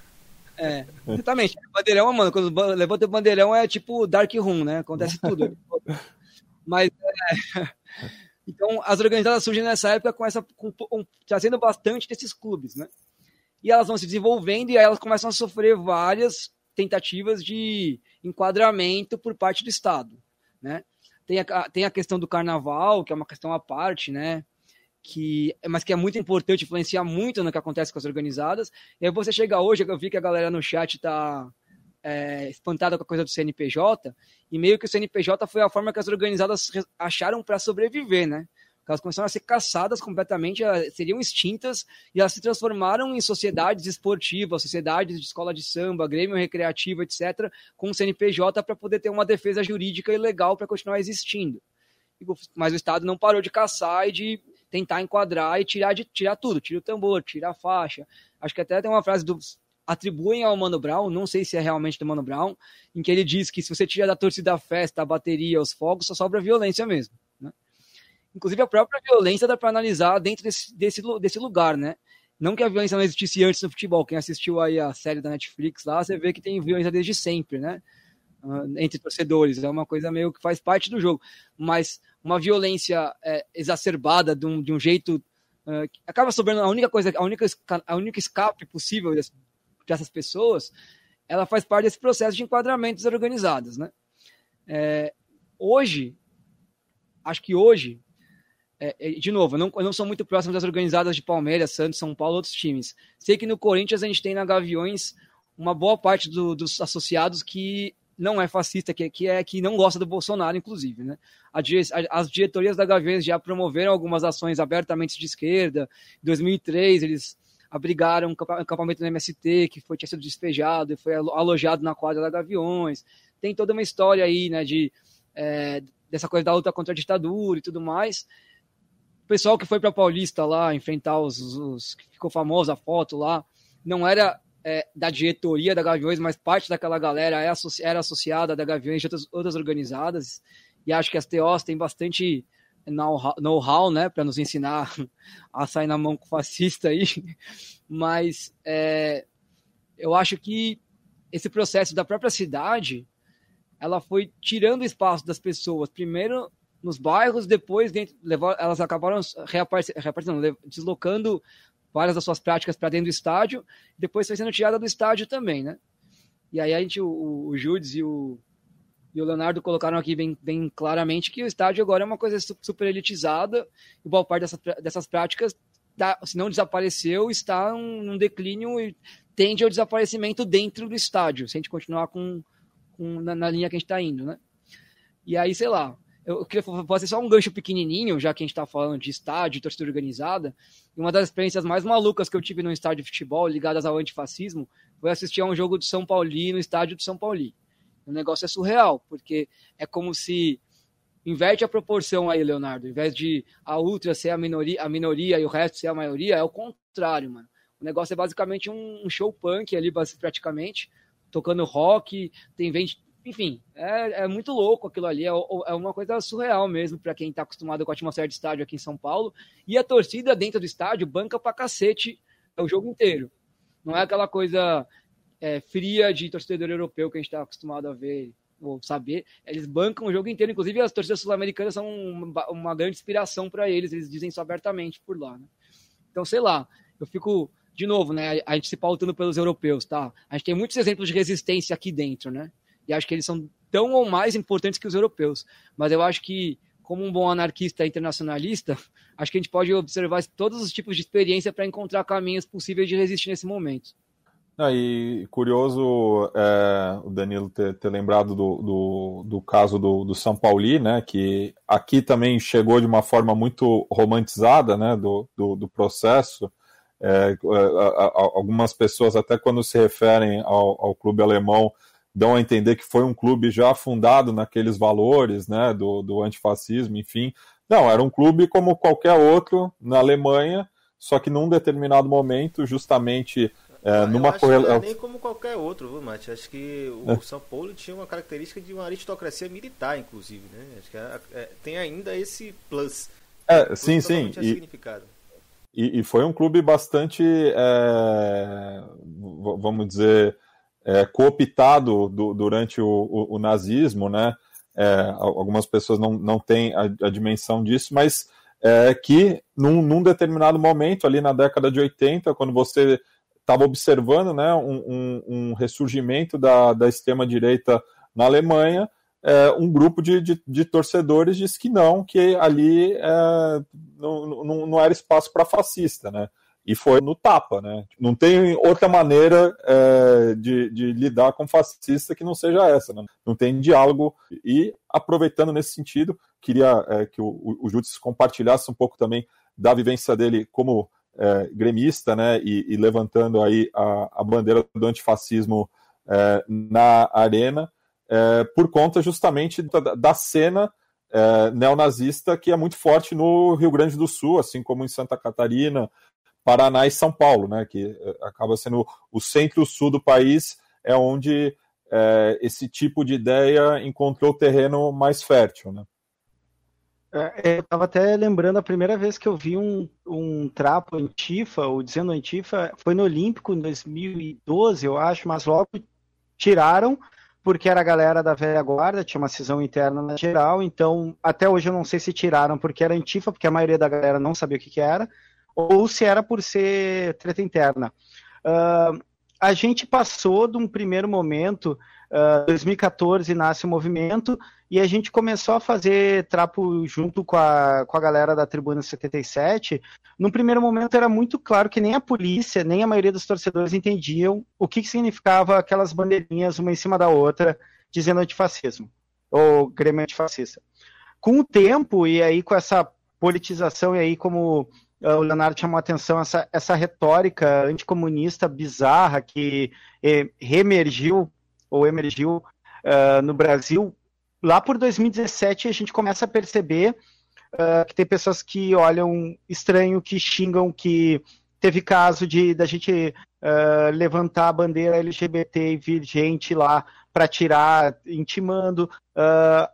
É, exatamente. Bandeirão, mano, quando levanta o bandeirão é tipo Dark Room, né? Acontece tudo. Mas é, então, as organizadas surgem nessa época com essa, com, com, trazendo bastante desses clubes, né? E elas vão se desenvolvendo e aí elas começam a sofrer várias tentativas de enquadramento por parte do Estado, né? Tem a, tem a questão do carnaval, que é uma questão à parte, né? Que, mas que é muito importante, influencia muito no que acontece com as organizadas. E aí você chega hoje, eu vi que a galera no chat está é, espantada com a coisa do CNPJ, e meio que o CNPJ foi a forma que as organizadas acharam para sobreviver, né? elas começaram a ser caçadas completamente, seriam extintas, e elas se transformaram em sociedades esportivas, sociedades de escola de samba, grêmio recreativo, etc., com o CNPJ para poder ter uma defesa jurídica e legal para continuar existindo. Mas o Estado não parou de caçar e de tentar enquadrar e tirar, de, tirar tudo, tira o tambor, tira a faixa. Acho que até tem uma frase do atribuem ao Mano Brown, não sei se é realmente do Mano Brown, em que ele diz que se você tirar da torcida a festa, a bateria, os fogos, só sobra violência mesmo. Né? Inclusive a própria violência dá para analisar dentro desse, desse, desse lugar, né? Não que a violência não existisse antes no futebol. Quem assistiu aí a série da Netflix lá, você vê que tem violência desde sempre, né? Uh, entre torcedores. É uma coisa meio que faz parte do jogo. Mas uma violência é, exacerbada de um, de um jeito que acaba sobrando a única coisa, a única, a única escape possível dessas pessoas, ela faz parte desse processo de enquadramento desorganizados, né? É, hoje, acho que hoje, é, é, de novo, eu não, eu não sou muito próximo das organizadas de Palmeiras, Santos, São Paulo, outros times. Sei que no Corinthians a gente tem na Gaviões uma boa parte do, dos associados que não é fascista, que, que é que não gosta do Bolsonaro, inclusive, né? as diretorias da Gaviões já promoveram algumas ações abertamente de esquerda. Em 2003 eles abrigaram um acampamento no MST que foi, tinha sido despejado e foi alojado na quadra da Gaviões. Tem toda uma história aí, né, de, é, dessa coisa da luta contra a ditadura e tudo mais. O pessoal que foi para Paulista lá enfrentar os, os, que ficou famosa a foto lá, não era é, da diretoria da Gaviões, mas parte daquela galera é era associada da Gaviões de outras, outras organizadas. E acho que as TOs têm bastante know-how, né, para nos ensinar a sair na mão com o fascista aí, mas é, eu acho que esse processo da própria cidade, ela foi tirando espaço das pessoas, primeiro nos bairros, depois dentro, levar, elas acabaram reaparecendo, deslocando várias das suas práticas para dentro do estádio, depois foi sendo tirada do estádio também, né? E aí a gente, o, o Judes e o, e o Leonardo colocaram aqui bem, bem claramente que o estádio agora é uma coisa super elitizada, e boa parte dessas, dessas práticas, tá, se não desapareceu, está num declínio e tende ao desaparecimento dentro do estádio, se a gente continuar com, com na, na, linha que a gente está indo, né? E aí, sei lá, eu queria fazer só um gancho pequenininho, já que a gente está falando de estádio, torcida organizada, e uma das experiências mais malucas que eu tive no estádio de futebol, ligadas ao antifascismo, foi assistir a um jogo de São Paulo no estádio de São Paulo. O negócio é surreal, porque é como se inverte a proporção aí, Leonardo. Em vez de a ultra ser a minoria, a minoria e o resto ser a maioria, é o contrário, mano. O negócio é basicamente um, show punk ali, praticamente, tocando rock, tem vente, enfim, é, é muito louco aquilo ali, é, é uma coisa surreal mesmo para quem está acostumado com a atmosfera de estádio aqui em São Paulo. E a torcida dentro do estádio banca pra cacete o jogo inteiro. Não é aquela coisa é, fria de torcedor europeu que a gente está acostumado a ver ou saber. Eles bancam o jogo inteiro, inclusive as torcidas sul-americanas são uma, uma, grande inspiração para eles, eles dizem isso abertamente por lá. Né? Então, sei lá, eu fico, de novo, né, a gente se pautando pelos europeus, tá? A gente tem muitos exemplos de resistência aqui dentro, né? E acho que eles são tão ou mais importantes que os europeus. Mas eu acho que, como um bom anarquista internacionalista, acho que a gente pode observar todos os tipos de experiência para encontrar caminhos possíveis de resistir nesse momento. Não, e curioso é, o Danilo ter, ter lembrado do, do, do, caso do, do São Pauli, né, que aqui também chegou de uma forma muito romantizada né, do, do, do processo. É, é algumas pessoas, até quando se referem ao, ao, clube alemão, dão a entender que foi um clube já fundado naqueles valores né, do, do antifascismo, enfim. Não, era um clube como qualquer outro na Alemanha, só que num determinado momento, justamente é, ah, numa correlação. É nem como qualquer outro, viu, Mate? Acho que o é. São Paulo tinha uma característica de uma aristocracia militar, inclusive, né? Acho que é, é tem ainda esse plus. É, sim, sim. E, e, e, foi um clube bastante, é, vamos dizer, cooptado do, durante o, o, o, nazismo, né? algumas pessoas não, não têm a, a dimensão disso, mas que num, num determinado momento, ali na década de 80, quando você estava observando né, um, um, um, ressurgimento da, da extrema-direita na Alemanha, é, um grupo de, de, de, torcedores disse que não, que ali é, não, não, não, era espaço para fascista. Né? e foi no tapa, né? Não tem outra maneira é, de, de, lidar com fascista que não seja essa, né? não tem diálogo. E aproveitando nesse sentido, queria é, que o, o Júdice compartilhasse um pouco também da vivência dele como é, gremista, né? E, e, levantando aí a, a bandeira do antifascismo é, na arena, é, por conta justamente da, da cena é, neonazista que é muito forte no Rio Grande do Sul, assim como em Santa Catarina, Paraná e São Paulo, né, que eh, acaba sendo o centro-sul do país, é onde é, esse tipo de ideia encontrou terreno mais fértil. Né? É, eu estava até lembrando a primeira vez que eu vi um, um trapo antifa, ou dizendo antifa, foi no Olímpico em 2012, eu acho, mas logo tiraram, porque era a galera da velha guarda, tinha uma cisão interna na geral, então até hoje eu não sei se tiraram porque era antifa, porque a maioria da galera não sabia o que, que era, ou se era por ser treta interna. Uh, a gente passou de um primeiro momento, uh, 2014 nasce o movimento, e a gente começou a fazer trapo junto com a, com a galera da Tribuna 77. No primeiro momento era muito claro que nem a polícia, nem a maioria dos torcedores entendiam o que, que significava aquelas bandeirinhas uma em cima da outra, dizendo antifascismo, ou grêmio antifascista. Com o tempo, e aí com essa politização, e aí como ah, o Leonardo chamou a atenção essa, essa retórica anticomunista bizarra que eh, reemergiu ou emergiu uh, no Brasil. Lá por 2017 a gente começa a perceber uh, que tem pessoas que olham estranho, que xingam, que teve caso de da gente uh, levantar a bandeira LGBT e vir gente lá para tirar, intimando.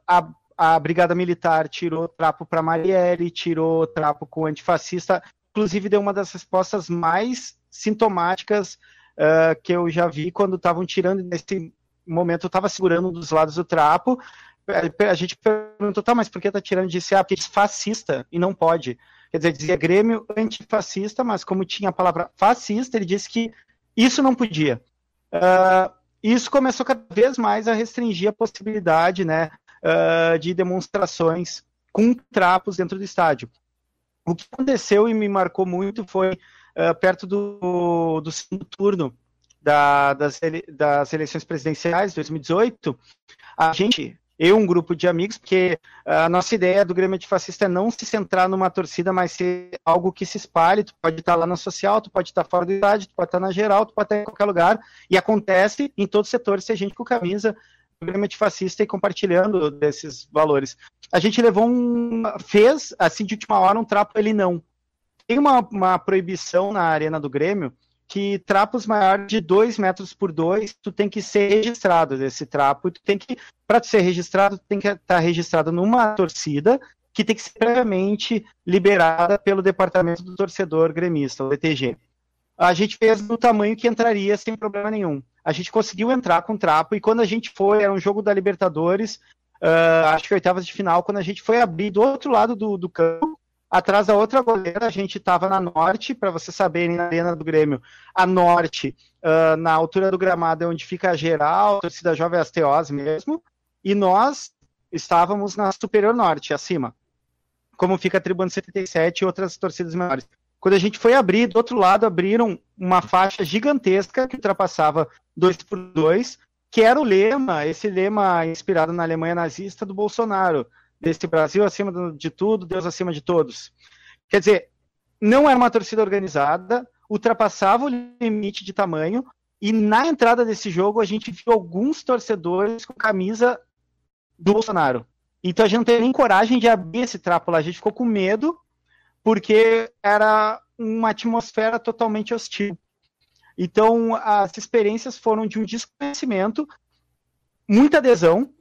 a a Brigada Militar tirou trapo para Marielle, tirou trapo com antifascista, inclusive deu uma das respostas mais sintomáticas uh, que eu já vi quando estavam tirando nesse momento, eu estava segurando um dos lados do trapo, a gente perguntou, tá, mas por que tá tirando? Disse, ah, porque é fascista e não pode. Quer dizer, dizia Grêmio antifascista, mas como tinha a palavra fascista, ele disse que isso não podia. Uh, isso começou cada vez mais a restringir a possibilidade, né, uh, de demonstrações com trapos dentro do estádio. O que aconteceu e me marcou muito foi uh, perto do, do segundo turno da, das, ele, das eleições presidenciais de 2018, a gente, eu um grupo de amigos, porque a nossa ideia do Grêmio Antifascista é não se centrar numa torcida, mas ser algo que se espalhe, tu pode estar lá na social, tu pode estar fora do estádio, tu pode estar na geral, tu pode estar em qualquer lugar, e acontece em todos os setores, ter gente com camisa programa fascista e compartilhando desses valores. A gente levou um. fez, assim, de última hora, um trapo ele não. Tem uma, uma proibição na arena do Grêmio que trapos maiores de 2 metros por 2, tu tem que ser registrado desse trapo. Tu tem que, para ser registrado, tu tem que estar tá registrado numa torcida que tem que ser previamente liberada pelo departamento do torcedor gremista, o DTG. A gente fez no tamanho que entraria sem problema nenhum a gente conseguiu entrar com trapo, e quando a gente foi, era um jogo da Libertadores, uh, acho que oitavas de final, quando a gente foi abrir do outro lado do, do campo, atrás da outra goleira, a gente estava na norte, para vocês saberem, na arena do Grêmio, a norte, uh, na altura do gramado, é onde fica a geral, a torcida jovem Asteós mesmo, e nós estávamos na superior norte, acima, como fica a Tribuna 77 e outras torcidas menores. Quando a gente foi abrir, do outro lado abriram uma faixa gigantesca que ultrapassava dois por dois, que era o lema, esse lema inspirado na Alemanha nazista do Bolsonaro, desse Brasil acima de tudo, Deus acima de todos. Quer dizer, não era uma torcida organizada, ultrapassava o limite de tamanho, e na entrada desse jogo a gente viu alguns torcedores com camisa do Bolsonaro. Então a gente não teve nem coragem de abrir esse trapo lá, a gente ficou com medo porque era uma atmosfera totalmente hostil. Então, as experiências foram de um desconhecimento, muita adesão.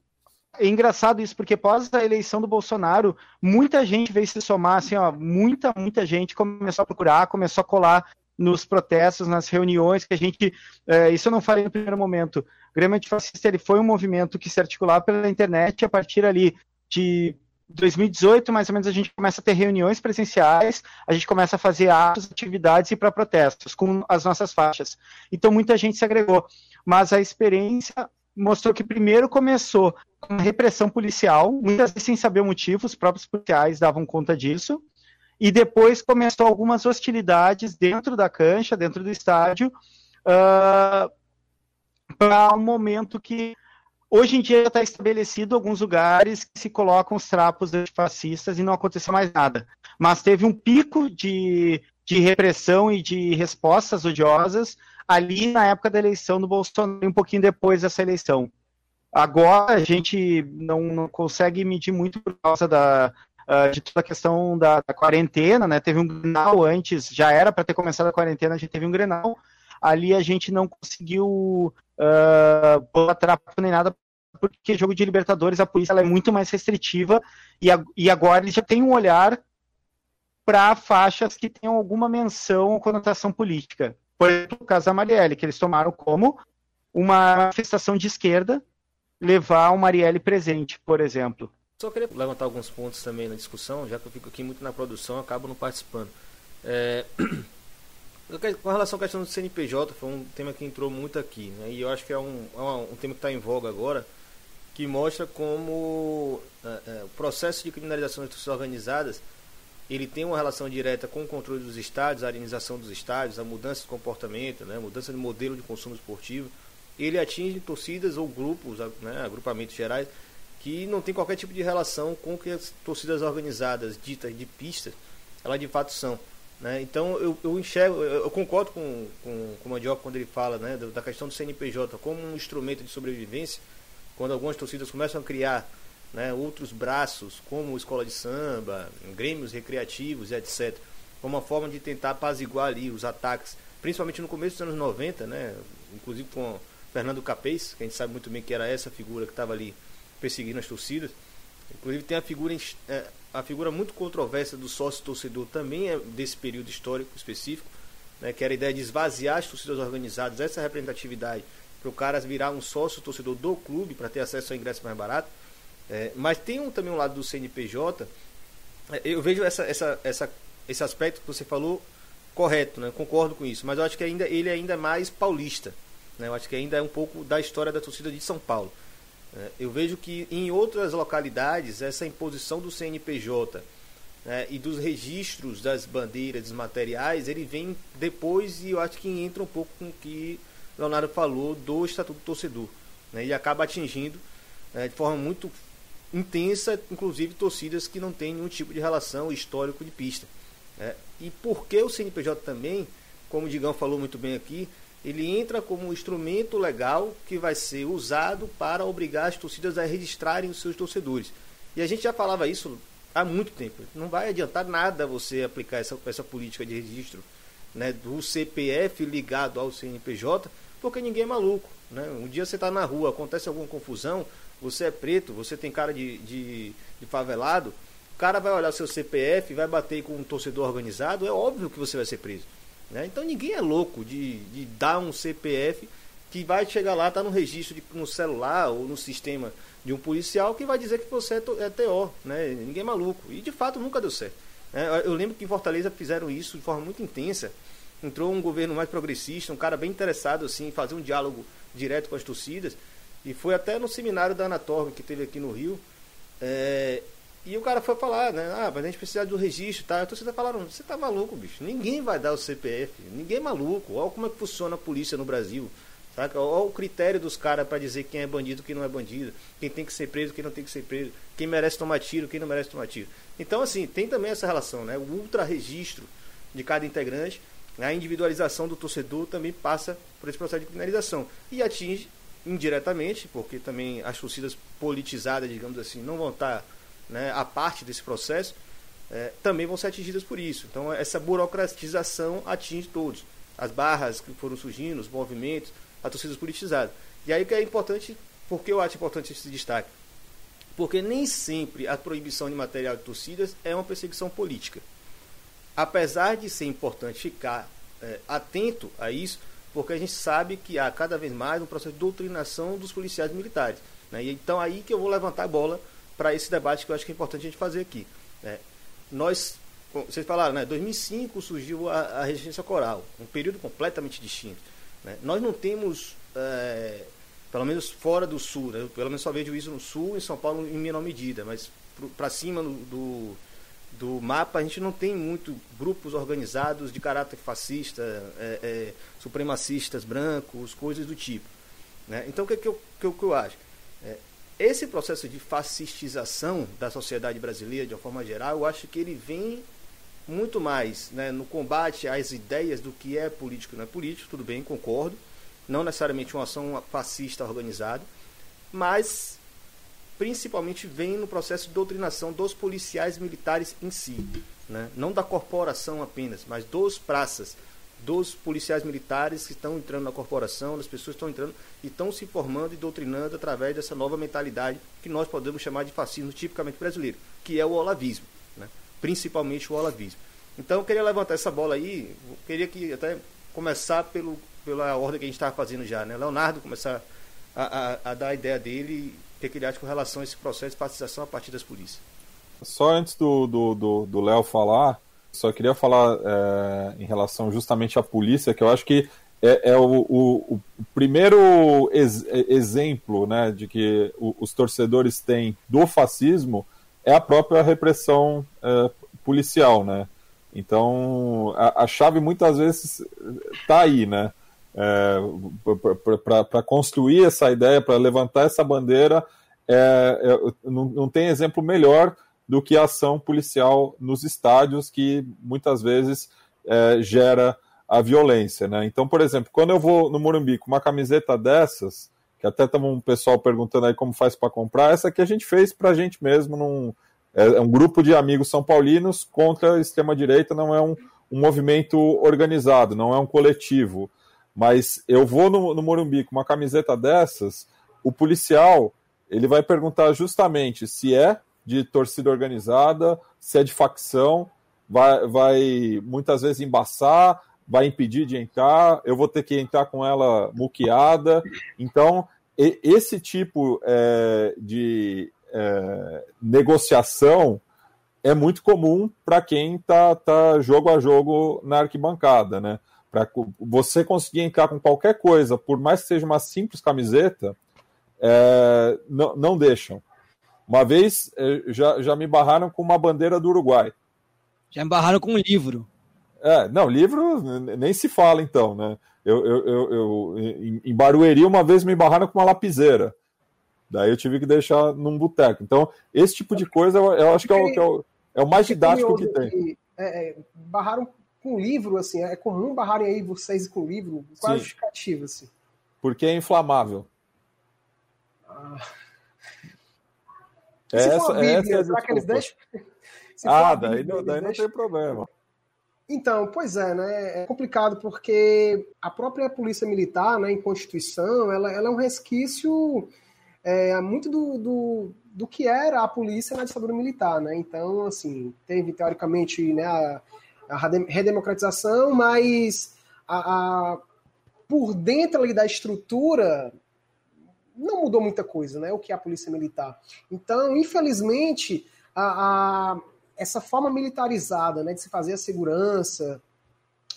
É engraçado isso, porque após a eleição do Bolsonaro, muita gente veio se somar, assim, ó, muita, muita gente começou a procurar, começou a colar nos protestos, nas reuniões que a gente. É, isso eu não falei no primeiro momento. O Grêmio Antifascista ele foi um movimento que se articulava pela internet a partir ali de 2018, mais ou menos, a gente começa a ter reuniões presenciais, a gente começa a fazer atos, atividades e para protestos com as nossas faixas. Então, muita gente se agregou. Mas a experiência mostrou que primeiro começou com repressão policial, muitas vezes sem saber o motivo, os próprios policiais davam conta disso. e depois começou algumas hostilidades dentro da cancha, dentro do estádio, uh, para um momento que hoje em dia está estabelecido alguns lugares que se colocam os trapos fascistas e não aconteceu mais nada. Mas teve um pico de, de repressão e de respostas odiosas ali na época da eleição do Bolsonaro, um pouquinho depois dessa eleição. Agora a gente não, não consegue medir muito por causa da, uh, de toda a questão da, da, quarentena, né? Teve um Grenal antes, já era para ter começado a quarentena, a gente teve um Grenal. Ali a gente não conseguiu uh, pôr trapo nem nada, porque jogo de Libertadores a polícia é muito mais restritiva e, a, e agora eles já têm um olhar para faixas que tenham alguma menção ou conotação política. Por exemplo, o caso da Marielle, que eles tomaram como uma manifestação de esquerda levar o Marielle presente, por exemplo. Só queria levantar alguns pontos também na discussão, já que eu fico aqui muito na produção, acabo não participando. É... Com relação à questão do CNPJ, foi um tema que entrou muito aqui, né? e eu acho que é um, é um tema que está em voga agora, que mostra como é, é, o processo de criminalização das organizadas ele tem uma relação direta com o controle dos estádios, a arenização dos estádios, a mudança de comportamento, né, mudança de modelo de consumo esportivo. Ele atinge torcidas ou grupos, né, agrupamentos gerais, que não tem qualquer tipo de relação com o que as torcidas organizadas, ditas de pista, elas de fato são. Né? Então eu, eu enxergo, eu concordo com, com, com o Mandioca quando ele fala né, da questão do CNPJ como um instrumento de sobrevivência, quando algumas torcidas começam a criar né, outros braços, como escola de samba, grêmios recreativos etc. Como uma forma de tentar apaziguar ali os ataques, principalmente no começo dos anos 90, né, inclusive com Fernando Capês, que a gente sabe muito bem que era essa figura que estava ali perseguindo as torcidas. Inclusive tem a figura, é, a figura muito controversa do sócio-torcedor, também é desse período histórico específico, né, que era a ideia de esvaziar as torcidas organizadas, essa representatividade, para o cara virar um sócio-torcedor do clube para ter acesso ao ingresso mais barato. É, mas tem um, também um lado do CNPJ. É, eu vejo essa, essa, essa, esse aspecto que você falou correto, né? concordo com isso. Mas eu acho que ainda, ele ainda é mais paulista. Né? Eu acho que ainda é um pouco da história da torcida de São Paulo. É, eu vejo que em outras localidades essa imposição do CNPJ né, e dos registros das bandeiras, dos materiais, ele vem depois e eu acho que entra um pouco com o que Leonardo falou do Estatuto do Torcedor. Né, acaba atingindo é, de forma muito intensa, inclusive torcidas que não têm nenhum tipo de relação histórico de pista. Né? E por que o CNPJ também, como o Digão falou muito bem aqui, ele entra como um instrumento legal que vai ser usado para obrigar as torcidas a registrarem os seus torcedores. E a gente já falava isso há muito tempo. Não vai adiantar nada você aplicar essa, essa política de registro né, do CPF ligado ao CNPJ, porque ninguém é maluco. Né? Um dia você está na rua, acontece alguma confusão, você é preto, você tem cara de, de, de favelado, o cara vai olhar seu CPF, vai bater com um torcedor organizado, é óbvio que você vai ser preso. Né? Então ninguém é louco de, de dar um CPF que vai chegar lá, está no registro de, no celular ou no sistema de um policial que vai dizer que você é, é TO. Né? Ninguém é maluco. E de fato nunca deu certo. Né? Eu lembro que em Fortaleza fizeram isso de forma muito intensa. Entrou um governo mais progressista, um cara bem interessado assim, em fazer um diálogo direto com as torcidas. E foi até no seminário da Anatorg que teve aqui no Rio. É, e o cara foi falar, né? Ah, mas a gente precisa do registro, tá? A torcida falaram, você tá maluco, bicho. Ninguém vai dar o CPF. Ninguém é maluco. Olha como é que funciona a polícia no Brasil. Saca? Olha o critério dos caras para dizer quem é bandido quem não é bandido. Quem tem que ser preso, quem não tem que ser preso. Quem merece tomar tiro, quem não merece tomar tiro. Então, assim, tem também essa relação, né? O ultra-registro de cada integrante, a individualização do torcedor também passa por esse processo de criminalização. E atinge indiretamente, porque também as torcidas politizadas, digamos assim, não vão estar né, a parte desse processo, é, também vão ser atingidas por isso. Então, essa burocratização atinge todos. As barras que foram surgindo, os movimentos, a torcida politizada. E aí que é importante, porque eu acho importante esse destaque? Porque nem sempre a proibição de material de torcidas é uma perseguição política. Apesar de ser importante ficar é, atento a isso, porque a gente sabe que há cada vez mais um processo de doutrinação dos policiais militares. Né? E então aí que eu vou levantar a bola para esse debate que eu acho que é importante a gente fazer aqui. Né? Nós, vocês falaram, né? 2005 surgiu a, a resistência coral, um período completamente distinto. Né? Nós não temos, é, pelo menos fora do sul, né? pelo menos só vejo isso no sul em São Paulo em menor medida, mas para cima do, do mapa, a gente não tem muito grupos organizados de caráter fascista, é, é, supremacistas brancos, coisas do tipo. Né? Então, o que, que, eu, que, que eu acho? É, esse processo de fascistização da sociedade brasileira, de uma forma geral, eu acho que ele vem muito mais né, no combate às ideias do que é político e não é político, tudo bem, concordo. Não necessariamente uma ação fascista organizada, mas principalmente vem no processo de doutrinação dos policiais militares em si. Né? Não da corporação apenas, mas dos praças, dos policiais militares que estão entrando na corporação, das pessoas que estão entrando e estão se formando e doutrinando através dessa nova mentalidade que nós podemos chamar de fascismo tipicamente brasileiro, que é o olavismo, né? principalmente o olavismo. Então eu queria levantar essa bola aí, queria que até começar pelo, pela ordem que a gente estava fazendo já, né? Leonardo começar a, a, a dar a ideia dele que, que ele acha com relação a esse processo de pacificação a partir das polícias. Só antes do Léo do, do, do falar, só queria falar é, em relação justamente à polícia, que eu acho que é, é o, o, o, primeiro ex, exemplo né, de que o, os torcedores têm do fascismo é a própria repressão é, policial, né? Então, a, a, chave muitas vezes está aí, né? É, para construir essa ideia, para levantar essa bandeira, é, é, não, não, tem exemplo melhor do que a ação policial nos estádios, que muitas vezes é, gera a violência. Né? Então, por exemplo, quando eu vou no Morumbi com uma camiseta dessas, que até estamos um pessoal perguntando aí como faz para comprar, essa aqui a gente fez para a gente mesmo, num, é, é, um grupo de amigos são paulinos contra a extrema-direita, não é um, um movimento organizado, não é um coletivo. Mas eu vou no, no Morumbi com uma camiseta dessas, o policial ele vai perguntar justamente se é de torcida organizada, se é de facção, vai, vai muitas vezes embaçar, vai impedir de entrar, eu vou ter que entrar com ela muqueada. Então, esse tipo é, de é, negociação é muito comum para quem está tá jogo a jogo na arquibancada, né? Para você conseguir entrar com qualquer coisa, por mais que seja uma simples camiseta, é, não, não deixam. Uma vez é, já, já me barraram com uma bandeira do Uruguai. Já me barraram com um livro. É, não, livro nem se fala então, né? Eu, eu, eu, eu em Barueri uma vez me barraram com uma lapiseira. Daí eu tive que deixar num boteco. Então, esse tipo de coisa eu, eu acho que é o, que é o, é o mais didático que tem. É, é, barraram com livro, assim, é comum barrarem aí vocês com livro? Qual Sim. a justificativa, assim? Porque é inflamável. Ah. Essa, essa Bíblia, é a será que eles deixam? ah, daí, Bíblia, não, daí não tem problema. Então, pois é, né? É complicado porque a própria polícia militar, né, em Constituição, ela, ela é um resquício é, muito do, do, do, que era a polícia na ditadura militar, né? Então, assim, teve teoricamente né, a, a redemocratização, mas a, a, por dentro ali da estrutura não mudou muita coisa, né? O que é a polícia militar. Então, infelizmente, a, a, essa forma militarizada né, de se fazer a segurança,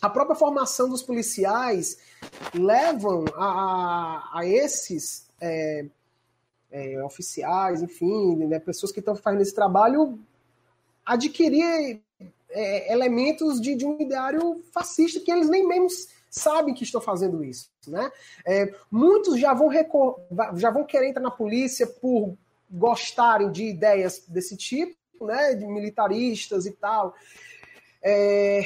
a própria formação dos policiais levam a, a, a esses é, é, oficiais, enfim, né, pessoas que estão fazendo esse trabalho adquirir é, elementos de, de, um ideário fascista que eles nem mesmo sabem que estão fazendo isso. Né? É, muitos já vão, já vão querer entrar na polícia por gostarem de ideias desse tipo, né, de militaristas e tal. É,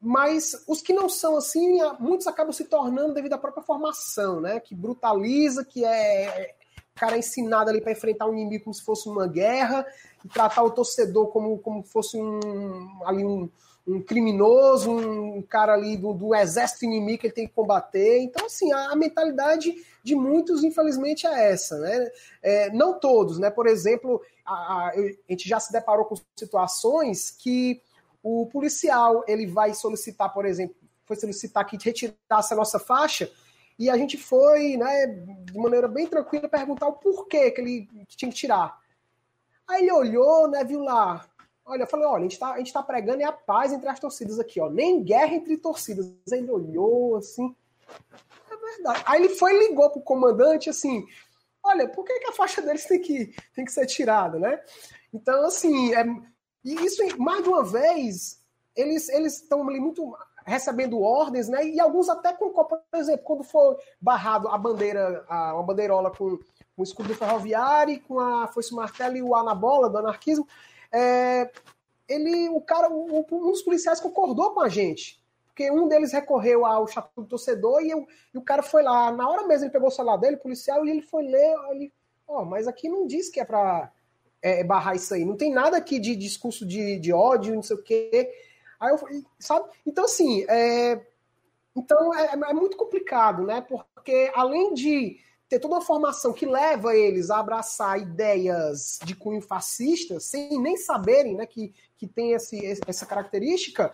mas os que não são assim, muitos acabam se tornando devido à própria formação, né, que brutaliza, que é cara é ensinado ali para enfrentar um inimigo como se fosse uma guerra, tratar o torcedor como, como fosse um, ali um, um criminoso, um cara ali do, do, exército inimigo que ele tem que combater. Então, assim, a, a mentalidade de muitos, infelizmente, é essa, né? É, não todos, né? Por exemplo, a, a, a, gente já se deparou com situações que o policial ele vai solicitar, por exemplo, foi solicitar que retirasse a nossa faixa, e a gente foi, né, de maneira bem tranquila, perguntar o porquê que ele tinha que tirar. Aí ele olhou, né, viu lá. Olha, eu falei, olha, a gente, tá, a gente tá pregando é a paz entre as torcidas aqui, ó. Nem guerra entre torcidas. Aí ele olhou, assim. É verdade. Aí ele foi e ligou pro comandante, assim, olha, por que, que a faixa deles tem que, tem que ser tirada, né? Então, assim, é, E isso, mais de uma vez, eles estão ali muito recebendo ordens, né? E alguns até com, por exemplo, quando for barrado a bandeira, a, uma bandeirola com o escudo ferroviário, com a foice martelo e o anabola do anarquismo, é, ele, o cara, um, um dos policiais concordou com a gente. Porque um deles recorreu ao chapéu do torcedor e, eu, e, o cara foi lá. Na hora mesmo ele pegou o celular dele, policial, e ele foi ler. Ele, ó, mas aqui não diz que é para é, barrar isso aí. Não tem nada aqui de discurso de, de ódio, não sei o quê. Aí eu, sabe? Então, assim, é, então é, é, muito complicado, né? Porque além de ter toda uma formação que leva eles a abraçar ideias de cunho fascista, sem nem saberem né, que, que tem esse, essa característica,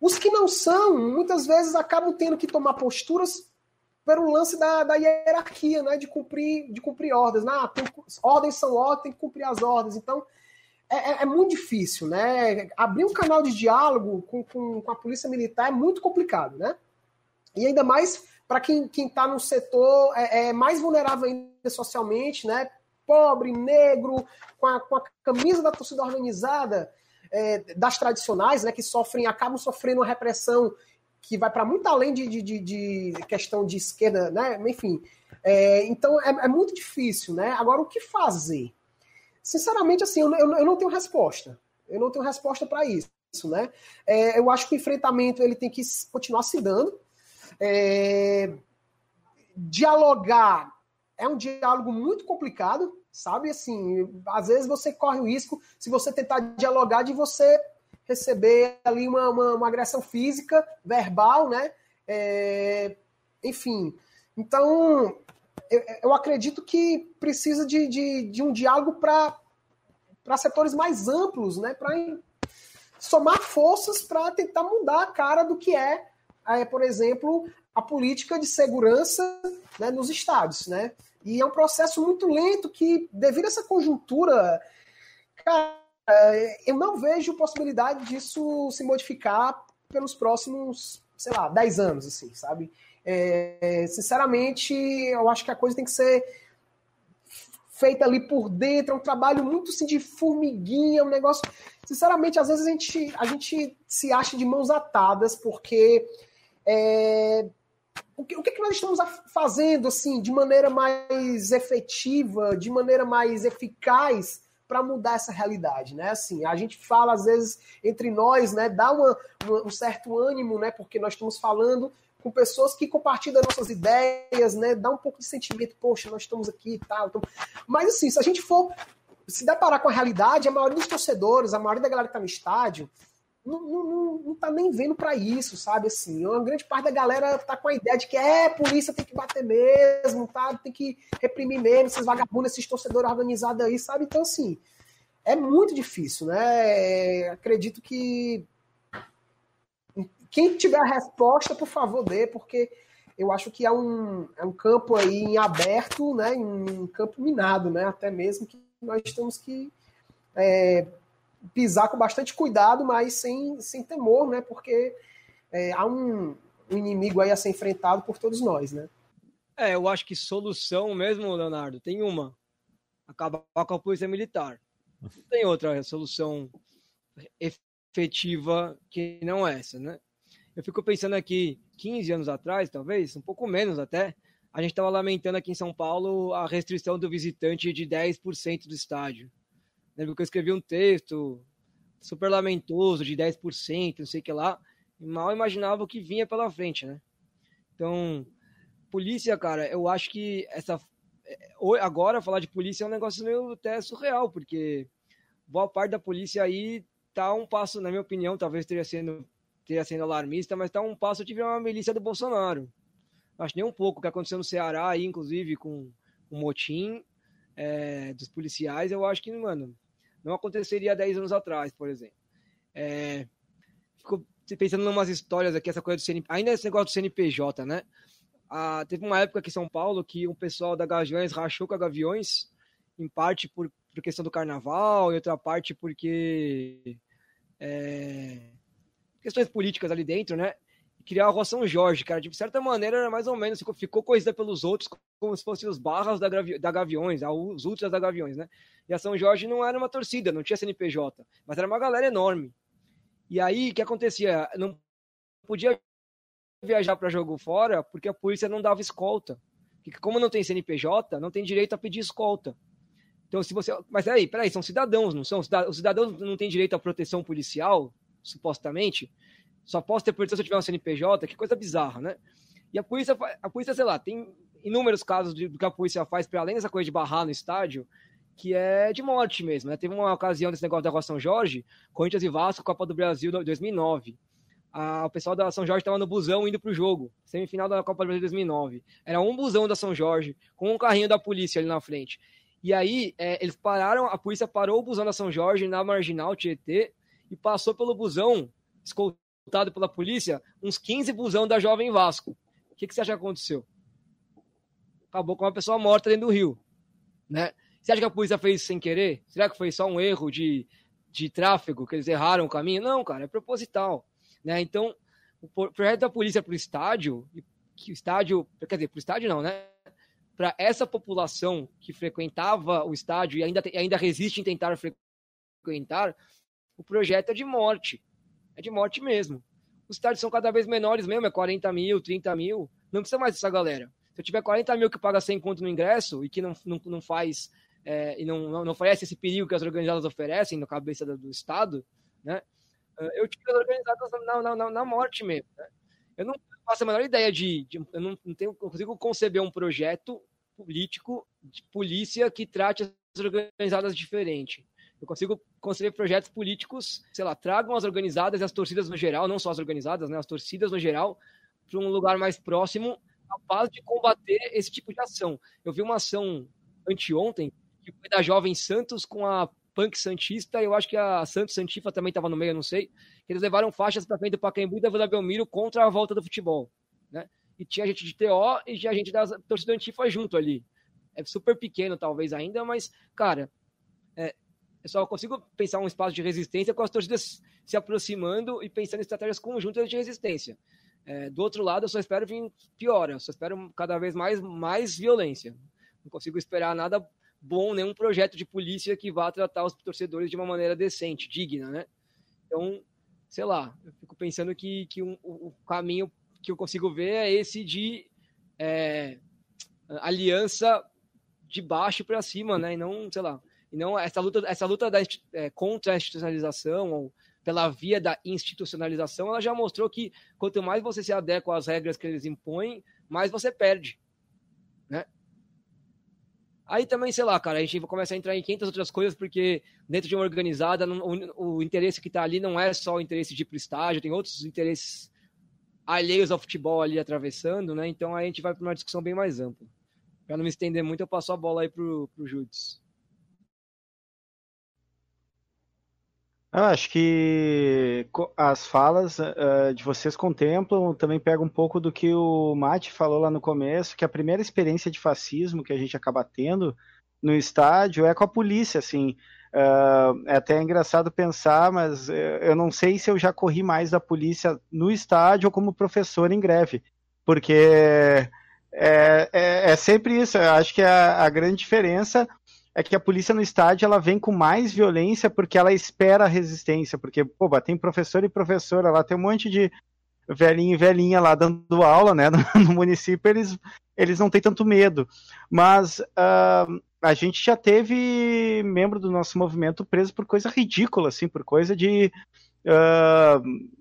os que não são, muitas vezes acabam tendo que tomar posturas pelo lance da, da hierarquia, né, de cumprir, de cumprir ordens. Ah, tem, ordens são ordens, tem que cumprir as ordens. Então, é, é, é, muito difícil, né? Abrir um canal de diálogo com, com, com a polícia militar é muito complicado, né? E ainda mais para quem está no setor é, é, mais vulnerável ainda socialmente, né? Pobre, negro, com a, com a camisa da torcida organizada, é, das tradicionais, né? Que sofrem, acabam sofrendo uma repressão que vai para muito além de, de, de, questão de esquerda, né? Enfim, é, então é, é, muito difícil, né? Agora, o que fazer? Sinceramente, assim, eu, eu, eu não tenho resposta. Eu não tenho resposta para isso, né? É, eu acho que o enfrentamento ele tem que continuar se dando. É, dialogar é um diálogo muito complicado, sabe? Assim, às vezes você corre o risco, se você tentar dialogar, de você receber ali uma, uma, uma agressão física, verbal, né? É, enfim, então eu, eu, acredito que precisa de, de, de um diálogo para setores mais amplos, né? Para somar forças para tentar mudar a cara do que é, é, por exemplo, a política de segurança né, nos estados, né? E é um processo muito lento que, devido a essa conjuntura, cara, eu não vejo possibilidade disso se modificar pelos próximos, sei lá, 10 anos, assim, sabe? É, sinceramente, eu acho que a coisa tem que ser feita ali por dentro, é um trabalho muito assim, de formiguinha, um negócio. Sinceramente, às vezes a gente, a gente se acha de mãos atadas, porque é, o, que, o que, que nós estamos fazendo assim, de maneira mais efetiva, de maneira mais eficaz para mudar essa realidade, né? Assim, a gente fala às vezes entre nós, né? Dá uma, uma, um certo ânimo, né? Porque nós estamos falando com pessoas que compartilham nossas ideias, né? Dá um pouco de sentimento, poxa, nós estamos aqui e tal. Então... Mas assim, se a gente for se deparar com a realidade, a maioria dos torcedores, a maioria da galera que está no estádio, não, não, não tá nem vendo para isso, sabe? Assim, uma grande parte da galera tá com a ideia de que é, polícia tem que bater mesmo, tá? Tem que reprimir mesmo, esses vagabundos, esses torcedores organizados aí, sabe? Então, assim, é muito difícil, né? Acredito que quem tiver a resposta, por favor, dê, porque eu acho que é um, é um campo aí em aberto, né? Um campo minado, né? Até mesmo que nós temos que é, pisar com bastante cuidado, mas sem, sem temor, né? Porque é, há um, um, inimigo aí a ser enfrentado por todos nós, né? É, eu acho que solução mesmo, Leonardo, tem uma. Acabar com a polícia militar. Não tem outra solução efetiva que não essa, né? Eu fico pensando aqui, 15 anos atrás, talvez, um pouco menos até, a gente estava lamentando aqui em São Paulo a restrição do visitante de 10% do estádio. Lembro que eu escrevi um texto super lamentoso de 10%, não sei o que lá, e mal imaginava o que vinha pela frente, né? Então, polícia, cara, eu acho que essa é, agora falar de polícia é um negócio meio até surreal, porque boa parte da polícia aí tá um passo, na minha opinião, talvez teria sendo teria sendo alarmista, mas tá um passo de virar uma milícia do Bolsonaro. Acho nem um pouco o que aconteceu no Ceará aí, inclusive com o motim é, dos policiais, eu acho que, mano, não aconteceria 10 anos atrás, por exemplo. É, fico pensando em umas histórias aqui, essa coisa do CNPJ, ainda esse negócio do CNPJ, né? Ah, teve uma época aqui em São Paulo que um pessoal da Gaviões rachou com a Gaviões, em parte por, por questão do carnaval, e outra parte porque. É, questões políticas ali dentro, né? Criar a Rua São Jorge, cara. De certa maneira, era mais ou menos, ficou, ficou conhecida pelos outros como se fossem os barras da, da Gaviões, os ultras da Gaviões, né? E a São Jorge não era uma torcida, não tinha CNPJ, mas era uma galera enorme. E aí, o que acontecia? Não podia viajar para jogo fora porque a polícia não dava escolta. Porque como não tem CNPJ, não tem direito a pedir escolta. Então, se você. Mas peraí, peraí, são cidadãos, não são? Os cidadãos não têm direito à proteção policial, supostamente. Só posso ter proteção se eu tiver um CNPJ, que coisa bizarra, né? E a polícia, a polícia, sei lá, tem inúmeros casos do que a polícia faz, para além dessa coisa de barrar no estádio, que é de morte mesmo, né? Teve uma ocasião desse negócio da Rua São Jorge, Corinthians e Vasco, Copa do Brasil 2009 a, o pessoal da São Jorge estava no busão indo pro jogo, semifinal da Copa do Brasil 2009. Era um busão da São Jorge, com um carrinho da polícia ali na frente. E aí, é, eles pararam, a polícia parou o busão da São Jorge na marginal Tietê e passou pelo busão, escoltado pela polícia, uns 15 busão da Jovem Vasco. O que, que você acha que aconteceu? Acabou com uma pessoa morta dentro do rio. Né? Você acha que a polícia fez sem querer? Será que foi só um erro de, de tráfego, que eles erraram o caminho? Não, cara, é proposital. Né? Então, o projeto da polícia para o estádio, que o estádio, quer dizer, para o estádio não, né? Para essa população que frequentava o estádio e ainda, ainda resiste em tentar frequentar, o projeto é de morte. É de morte mesmo. Os estádios são cada vez menores mesmo, é 40 mil, 30 mil. Não precisa mais dessa galera. Se eu tiver 40 mil que paga 100 conto no ingresso e que não, não, não faz é, e não, não, oferece esse perigo que as organizadas oferecem na cabeça do, do Estado, né? eu tive organizadas na, na, na, na morte mesmo. Né? Eu não faço a menor ideia de. de eu não, não tenho, consigo conceber um projeto político de polícia que trate as organizadas diferente. Eu consigo conceber projetos políticos, sei lá, tragam as organizadas e as torcidas no geral, não só as organizadas, né, as torcidas no geral, para um lugar mais próximo, capaz de combater esse tipo de ação. Eu vi uma ação anteontem, que foi da Jovem Santos com a Punk Santista, eu acho que a Santos Santifa também estava no meio, não sei. Eles levaram faixas para frente do Pacaembu e da Vila Belmiro contra a volta do futebol, né? E tinha gente de TO e tinha gente da torcida Antifa junto ali. É super pequeno, talvez ainda, mas, cara, eu só consigo pensar um espaço de resistência com as torcidas se aproximando e pensando em estratégias conjuntas de resistência. É, do outro lado, eu só espero vir pior, eu só espero cada vez mais, mais violência. Não consigo esperar nada bom nenhum projeto de polícia que vá tratar os torcedores de uma maneira decente, digna, né? Então, sei lá, eu fico pensando que, que um, o caminho que eu consigo ver é esse de é, aliança de baixo para cima, né? E não, sei lá, e não essa luta, essa luta da, é, contra a institucionalização ou pela via da institucionalização, ela já mostrou que quanto mais você se adequa às regras que eles impõem, mais você perde, né? Aí também, sei lá, cara, a gente começa a entrar em 500 outras coisas, porque dentro de uma organizada, o, o interesse que está ali não é só o interesse de ir pro estágio, tem outros interesses alheios ao futebol ali atravessando, né? Então aí a gente vai para uma discussão bem mais ampla. Para não me estender muito, eu passo a bola aí pro, pro Judes. Eu acho que as falas uh, de vocês contemplam, também pega um pouco do que o Mate falou lá no começo, que a primeira experiência de fascismo que a gente acaba tendo no estádio é com a polícia, assim. Uh, é até engraçado pensar, mas eu não sei se eu já corri mais da polícia no estádio ou como professor em greve, porque é, é, é sempre isso. Eu acho que a, a grande diferença é que a polícia no estádio ela vem com mais violência porque ela espera a resistência, porque, pô, tem professor e professora lá, tem um monte de velhinho e velhinha lá dando aula, né, no, município, eles, eles não têm tanto medo. Mas uh, a gente já teve membro do nosso movimento preso por coisa ridícula, assim, por coisa de... Uh,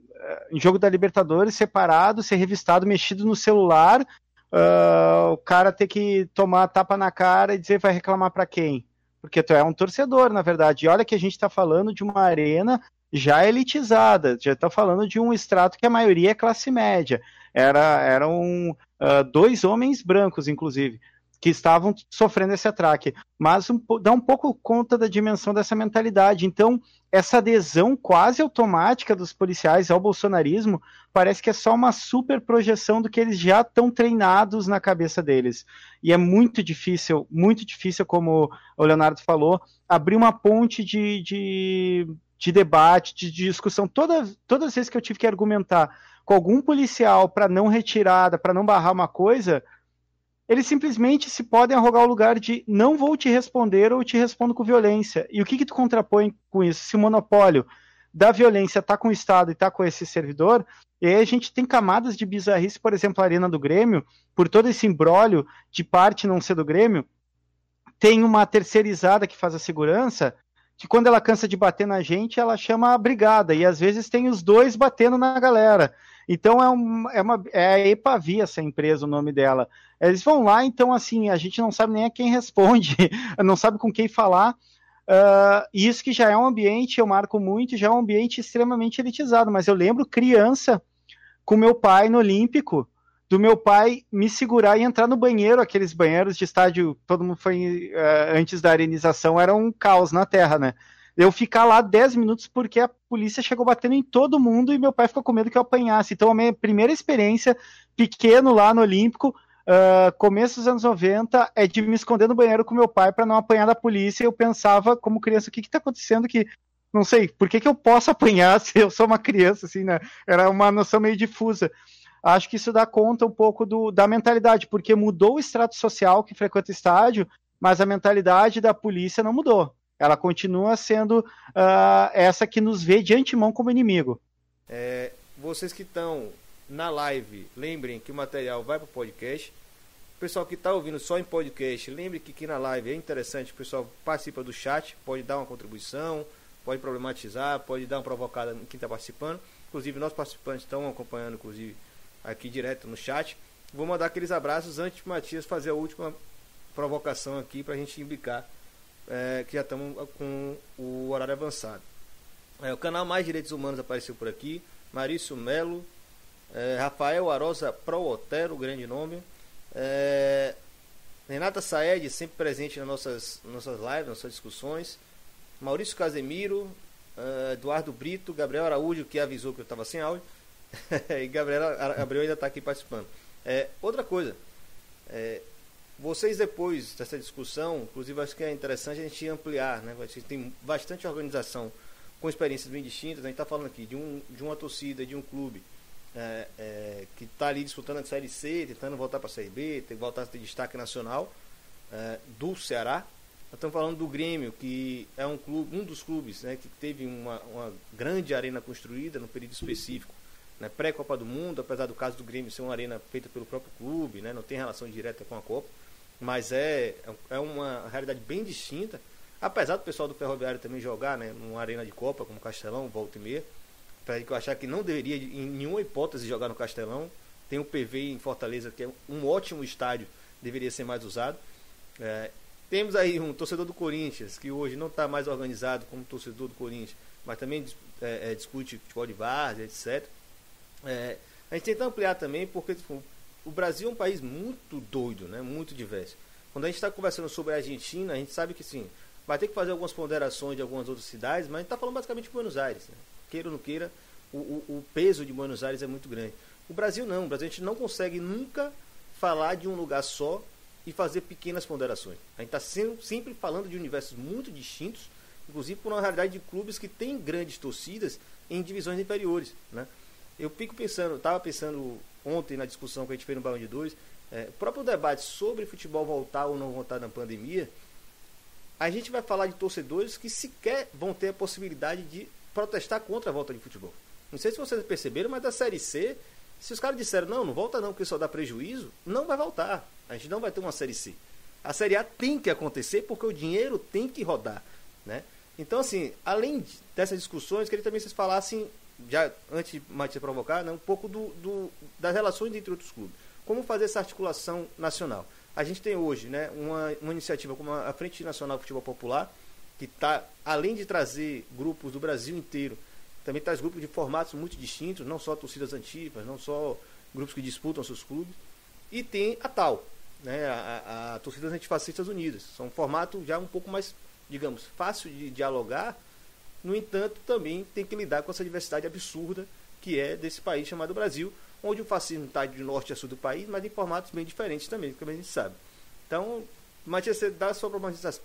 em jogo da Libertadores, separado, ser revistado, mexido no celular, uh, o cara ter que tomar tapa na cara e dizer vai reclamar para quem? Porque tu é um torcedor, na verdade. E olha que a gente está falando de uma arena já elitizada, já está falando de um extrato que a maioria é classe média. Era, eram uh, dois homens brancos, inclusive que estavam sofrendo esse atraque. Mas um, dá um pouco conta da dimensão dessa mentalidade. Então, essa adesão quase automática dos policiais ao bolsonarismo parece que é só uma super projeção do que eles já estão treinados na cabeça deles. E é muito difícil, muito difícil, como o Leonardo falou, abrir uma ponte de, de, de debate, de, de discussão. Todas, todas as vezes que eu tive que argumentar com algum policial para não retirada, para não barrar uma coisa, eles simplesmente se podem arrogar o lugar de não vou te responder ou te respondo com violência. E o que, que tu contrapõe com isso? Se o monopólio da violência está com o Estado e está com esse servidor, e aí a gente tem camadas de bizarrice, por exemplo, a Arena do Grêmio, por todo esse embrólio de parte não ser do Grêmio, tem uma terceirizada que faz a segurança, que quando ela cansa de bater na gente, ela chama a brigada, e às vezes tem os dois batendo na galera. Então é, um, é, uma, é a Epavi essa empresa, o nome dela. Eles vão lá, então assim, a gente não sabe nem a quem responde, não sabe com quem falar, Uh, isso que já é um ambiente, eu marco muito, já é um ambiente extremamente elitizado, mas eu lembro criança com meu pai no Olímpico, do meu pai me segurar e entrar no banheiro, aqueles banheiros de estádio, todo mundo foi uh, antes da arenização, era um caos na terra, né? Eu ficar lá 10 minutos porque a polícia chegou batendo em todo mundo e meu pai ficou com medo que eu apanhasse. Então, a minha primeira experiência, pequeno lá no Olímpico, uh, começo dos anos 90, é de me esconder no banheiro com meu pai para não apanhar da polícia. Eu pensava, como criança, o que está acontecendo que não sei, por que, que eu posso apanhar se eu sou uma criança, assim, né? Era uma noção meio difusa. Acho que isso dá conta um pouco do, da mentalidade, porque mudou o extrato social que frequenta o estádio, mas a mentalidade da polícia não mudou. Ela continua sendo uh, essa que nos vê de antemão como inimigo. É, vocês que estão na live, lembrem que o material vai para o podcast. O pessoal que está ouvindo só em podcast, lembre que aqui na live é interessante, o pessoal participa do chat, pode dar uma contribuição, pode problematizar, pode dar uma provocada em quem está participando. Inclusive, nossos participantes estão acompanhando, inclusive, aqui direto no chat. Vou mandar aqueles abraços antes de Matias fazer a última provocação aqui para a gente imbicar, é, que já estamos com o horário avançado. É, o canal Mais Direitos Humanos apareceu por aqui. Marício Melo, é, Rafael Arosa Pro Otero, grande nome. É, Renata Saed, sempre presente nas nossas, nossas lives, nossas discussões. Maurício Casemiro, uh, Eduardo Brito, Gabriel Araújo, que avisou que eu estava sem áudio. e Gabriel, Gabriel ainda está aqui participando. É, outra coisa, é, vocês depois dessa discussão, inclusive acho que é interessante a gente ampliar, né? Gente tem bastante organização com experiências bem distintas. A gente está falando aqui de, um, de uma torcida, de um clube é, é, que está ali disputando a Série C, tentando voltar para a Série B, tem que voltar a ter destaque nacional é, do Ceará. estamos falando do Grêmio, que é um clube, um dos clubes né, que teve uma, uma grande arena construída no período específico, né, pré-Copa do Mundo, apesar do caso do Grêmio ser uma arena feita pelo próprio clube, né, não tem relação direta com a Copa, mas é, é uma realidade bem distinta. Apesar do pessoal do Ferroviário também jogar né, numa arena de Copa, como Castelão, volta e meia, para eu achar que não deveria, em nenhuma hipótese, jogar no Castelão. Tem o PV em Fortaleza, que é um ótimo estádio, deveria ser mais usado. É, temos aí um torcedor do Corinthians, que hoje não está mais organizado como torcedor do Corinthians, mas também é, é, discute futebol de várzea, etc. É, a gente tenta ampliar também, porque tipo, o Brasil é um país muito doido, né? muito diverso. Quando a gente está conversando sobre a Argentina, a gente sabe que sim, vai ter que fazer algumas ponderações de algumas outras cidades, mas a gente está falando basicamente de Buenos Aires. Né? queira ou não queira, o, o, o, peso de Buenos Aires é muito grande. O Brasil não, o Brasil a gente não consegue nunca falar de um lugar só e fazer pequenas ponderações. A gente está sempre falando de universos muito distintos, inclusive por uma realidade de clubes que têm grandes torcidas em divisões inferiores. Né? Eu fico pensando, estava pensando ontem na discussão que a gente fez no Balão de Dois, é, o próprio debate sobre futebol voltar ou não voltar na pandemia, a gente vai falar de torcedores que sequer vão ter a possibilidade de protestar contra a volta de futebol. Não sei se vocês perceberam, mas da Série C, se os caras disseram, não, não volta não, porque só dá prejuízo, não vai voltar. A gente não vai ter uma Série C. A Série A tem que acontecer porque o dinheiro tem que rodar. Né? Então, assim, além dessas discussões, queria também que vocês falassem, já antes de Matias provocar, né, um pouco do, do, das relações entre outros clubes. Como fazer essa articulação nacional? A gente tem hoje né, uma, uma iniciativa como a Frente Nacional de Futebol Popular, que está, além de trazer grupos do Brasil inteiro, também traz grupos de formatos muito distintos, não só torcidas antigas, não só grupos que disputam seus clubes, e tem a tal, né, a, a Torcidas Antifascistas Unidas. São um formato já um pouco mais, digamos, fácil de dialogar, no entanto, também tem que lidar com essa diversidade absurda que é desse país chamado Brasil, onde o fascismo está de norte a sul do país, mas em formatos bem diferentes também, como a gente sabe. Então, Matias, dá a sua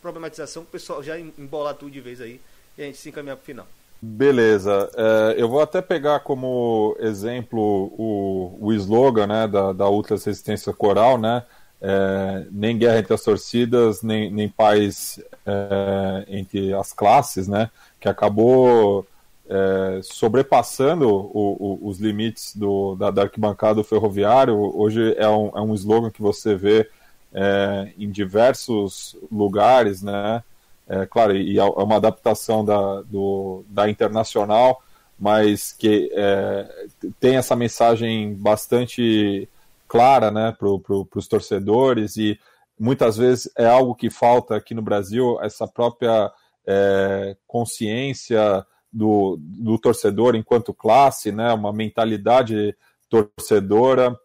problematização, o pessoal já embolar tudo de vez aí e a gente se encaminhar para o final. Beleza. É, eu vou até pegar como exemplo o, o slogan né, da, da Ultra Resistência Coral, né? É, nem guerra entre as torcidas, nem, nem paz é, entre as classes, né? Que acabou é, sobrepassando o, o, os limites do, da, da arquibancada do ferroviário. Hoje é um, é um slogan que você vê é, em diversos lugares, né? É, claro, e é uma adaptação da, do, da internacional, mas que é, tem essa mensagem bastante clara né, para pro, os torcedores e muitas vezes é algo que falta aqui no Brasil, essa própria é, consciência do, do torcedor enquanto classe, né, uma mentalidade torcedora.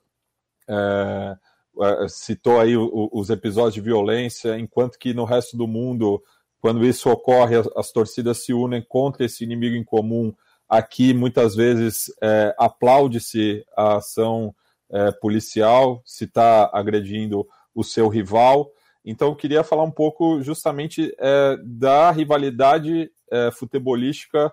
É, é, citou aí os episódios de violência, enquanto que no resto do mundo, quando isso ocorre, as, as torcidas se unem contra esse inimigo em comum. Aqui, muitas vezes, é, aplaude-se a ação é, policial, se está agredindo o seu rival. Então, eu queria falar um pouco justamente é, da rivalidade é, futebolística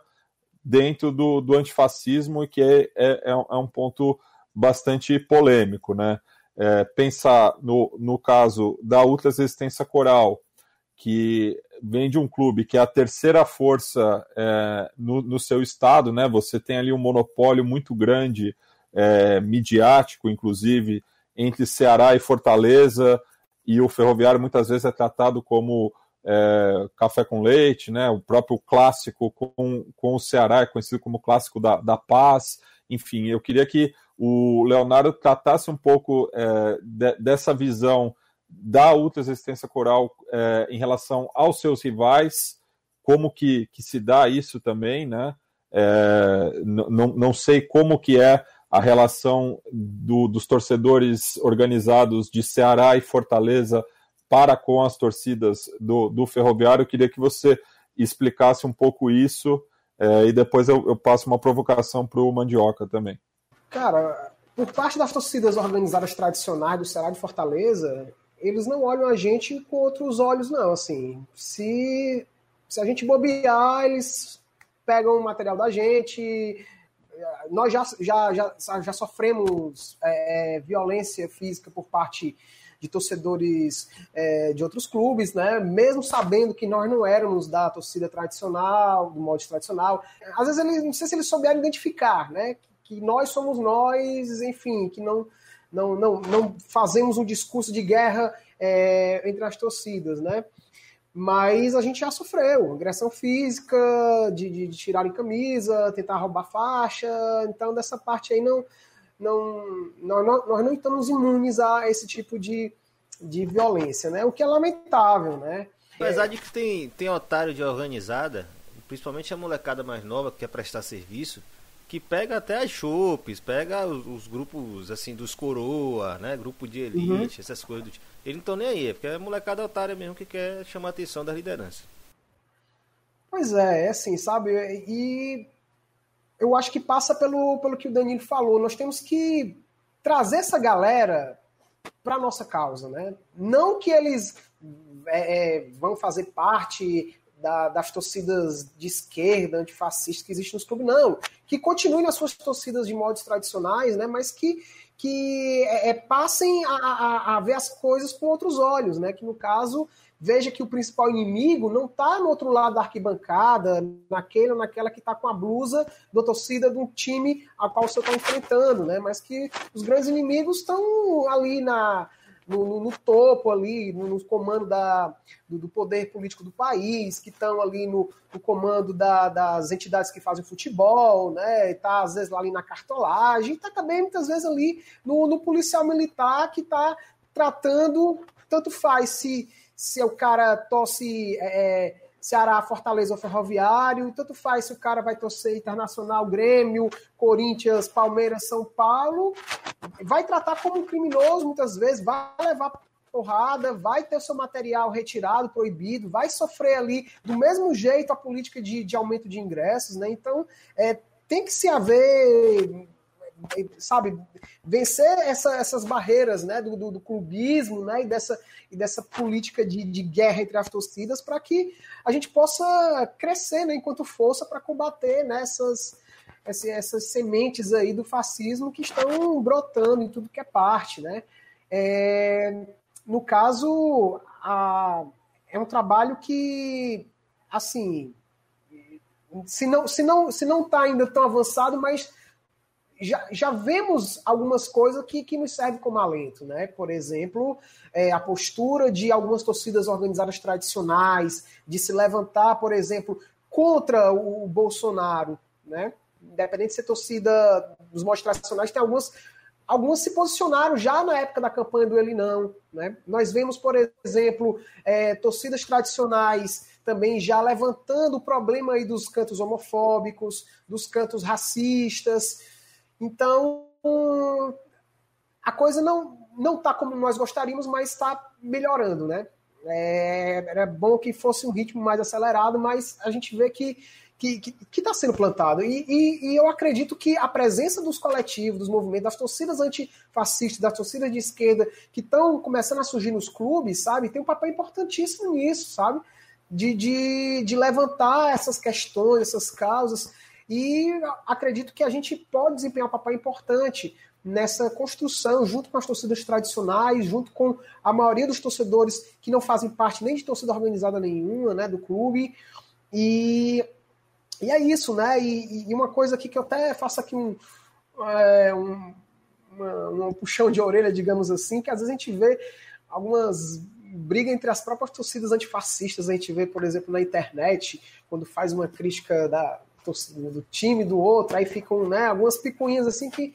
dentro do, do antifascismo, que é, é, é, é um ponto bastante polêmico. Né? É, pensar no, no caso da Ultra Resistência Coral, que vem de um clube que é a terceira força é, no, no, seu estado, né? Você tem ali um monopólio muito grande, é, midiático, inclusive, entre Ceará e Fortaleza, e o Ferroviário muitas vezes é tratado como é, café com leite, né? O próprio clássico com, com o Ceará é conhecido como clássico da, da paz. Enfim, eu queria que o Leonardo tratasse um pouco é, de, dessa visão da ultra resistência coral é, em relação aos seus rivais, como que, que se dá isso também, né? É, não, não sei como que é a relação do, dos torcedores organizados de Ceará e Fortaleza para com as torcidas do, do Ferroviário. Eu queria que você explicasse um pouco isso é, e depois eu, eu, passo uma provocação para o Mandioca também. Cara, por parte das torcidas organizadas tradicionais do Ceará de Fortaleza, eles não olham a gente com outros olhos, não. Assim, se, se a gente bobear, eles pegam o material da gente. Nós já, já, já, já sofremos é, violência física por parte de torcedores é, de outros clubes, né? Mesmo sabendo que nós não éramos da torcida tradicional, do modo tradicional. Às vezes eles, não sei se eles souberam identificar, né? Que nós somos nós, enfim, que não não, não, não fazemos um discurso de guerra é, entre as torcidas, né? Mas a gente já sofreu agressão física, de, de, de tirar em camisa, tentar roubar faixa, então dessa parte aí não, não, não, nós não estamos imunes a esse tipo de, de violência, né? O que é lamentável, né? Apesar de que tem, tem otário de organizada, principalmente a molecada mais nova que quer prestar serviço, que pega até as chopes, pega os, os, grupos assim dos coroa, né? Grupo de elite, uhum. essas coisas do tipo. Eles não estão nem aí, é porque é molecada otária mesmo que quer chamar a atenção da liderança. Pois é, é assim, sabe? E eu acho que passa pelo, pelo que o Danilo falou. Nós temos que trazer essa galera para nossa causa, né? Não que eles é, é, vão fazer parte da, das torcidas de esquerda, antifascistas que existem nos clubes, não. Que continuem nas suas torcidas de modos tradicionais, né? Mas que, que é, é passem a, a, a, ver as coisas com outros olhos, né? Que no caso veja que o principal inimigo não está no outro lado da arquibancada, naquele ou naquela que está com a blusa da torcida de um time a qual você está enfrentando, né? Mas que os grandes inimigos estão ali na, no, no, topo ali, no, no comando da, do, do, poder político do país, que estão ali no, no comando da, das entidades que fazem futebol, né? Está às vezes lá ali na cartolagem, está também muitas vezes ali no, no policial militar que está tratando, tanto faz se se o cara torce é, é, Ceará, Fortaleza ou Ferroviário, tanto faz se o cara vai torcer Internacional, Grêmio, Corinthians, Palmeiras, São Paulo, vai tratar como um criminoso muitas vezes, vai levar porrada, vai ter seu material retirado, proibido, vai sofrer ali do mesmo jeito a política de, de aumento de ingressos, né? Então, é, tem que se haver sabe, vencer essa, essas barreiras né, do, do, do, clubismo né, e, dessa, e dessa política de, de guerra entre as torcidas para que a gente possa crescer né, enquanto força para combater né, essas, essas sementes aí do fascismo que estão brotando em tudo que é parte. Né? É, no caso, a, é um trabalho que, assim, se não se não se não está ainda tão avançado, mas já, já vemos algumas coisas que, que nos servem como alento, né? Por exemplo, é, a postura de algumas torcidas organizadas tradicionais, de se levantar, por exemplo, contra o Bolsonaro, né? Independente de ser torcida dos modos tradicionais, tem algumas algumas se posicionaram já na época da campanha do Ele Não. Né? Nós vemos, por exemplo, é, torcidas tradicionais também já levantando o problema aí dos cantos homofóbicos, dos cantos racistas. Então, a coisa não não está como nós gostaríamos, mas está melhorando, né? É, era bom que fosse um ritmo mais acelerado, mas a gente vê que que está sendo plantado. E, e, e, eu acredito que a presença dos coletivos, dos movimentos, das torcidas antifascistas, das torcidas de esquerda, que estão começando a surgir nos clubes, sabe, tem um papel importantíssimo nisso, sabe? De, de, de levantar essas questões, essas causas. E acredito que a gente pode desempenhar um papel importante nessa construção, junto com as torcidas tradicionais, junto com a maioria dos torcedores que não fazem parte nem de torcida organizada nenhuma, né, do clube. E e é isso, né? E, e, uma coisa aqui que eu até faço aqui um, é, um, um puxão de orelha, digamos assim, que às vezes a gente vê algumas brigas entre as próprias torcidas antifascistas. A gente vê, por exemplo, na internet, quando faz uma crítica da, do time do outro, aí ficam né, algumas picuinhas assim que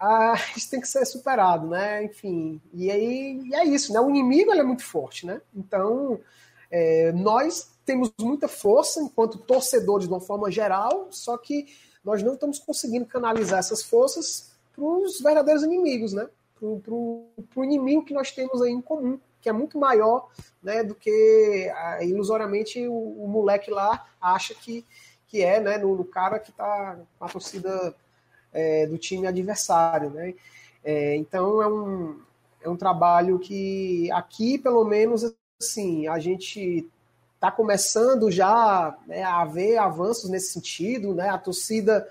ah, isso tem que ser superado, né? Enfim, e aí e é isso, né? O inimigo é muito forte, né? Então, é, nós temos muita força enquanto torcedores de uma forma geral, só que nós não estamos conseguindo canalizar essas forças para os verdadeiros inimigos, né? Para o inimigo que nós temos aí em comum, que é muito maior né, do que ah, ilusoriamente o, o, moleque lá acha que, que é, né? No, no cara que está a torcida é, do time adversário, né? É, então é um, é um trabalho que aqui, pelo menos, assim, a gente está começando já né, a haver avanços nesse sentido, né? A torcida,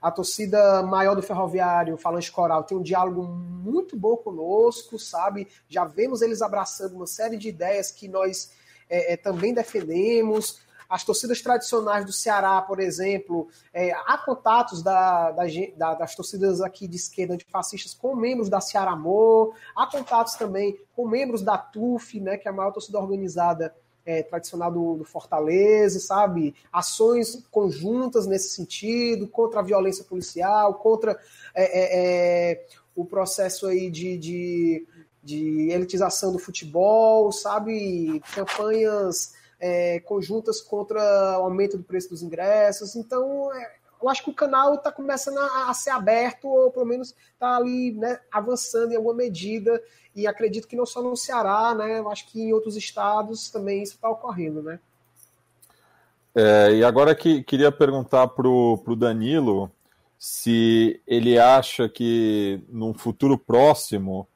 a torcida maior do Ferroviário, Falante Coral, tem um diálogo muito bom conosco, sabe? Já vemos eles abraçando uma série de ideias que nós é, é, também defendemos. As torcidas tradicionais do Ceará, por exemplo, é, há contatos da, da, da, das torcidas aqui de esquerda antifascistas com membros da Ceará Amor, há contatos também com membros da TUF, né, que é a maior torcida organizada é, tradicional do, do, Fortaleza, sabe? Ações conjuntas nesse sentido, contra a violência policial, contra é, é, é, o processo aí de, de, de, elitização do futebol, sabe? Campanhas é, conjuntas contra o aumento do preço dos ingressos. Então, é, eu acho que o canal está começando a, a, ser aberto, ou pelo menos está ali né, avançando em alguma medida, e acredito que não só no Ceará, né? Eu acho que em outros estados também isso está ocorrendo, né? É, e agora que queria perguntar para o Danilo se ele acha que num futuro próximo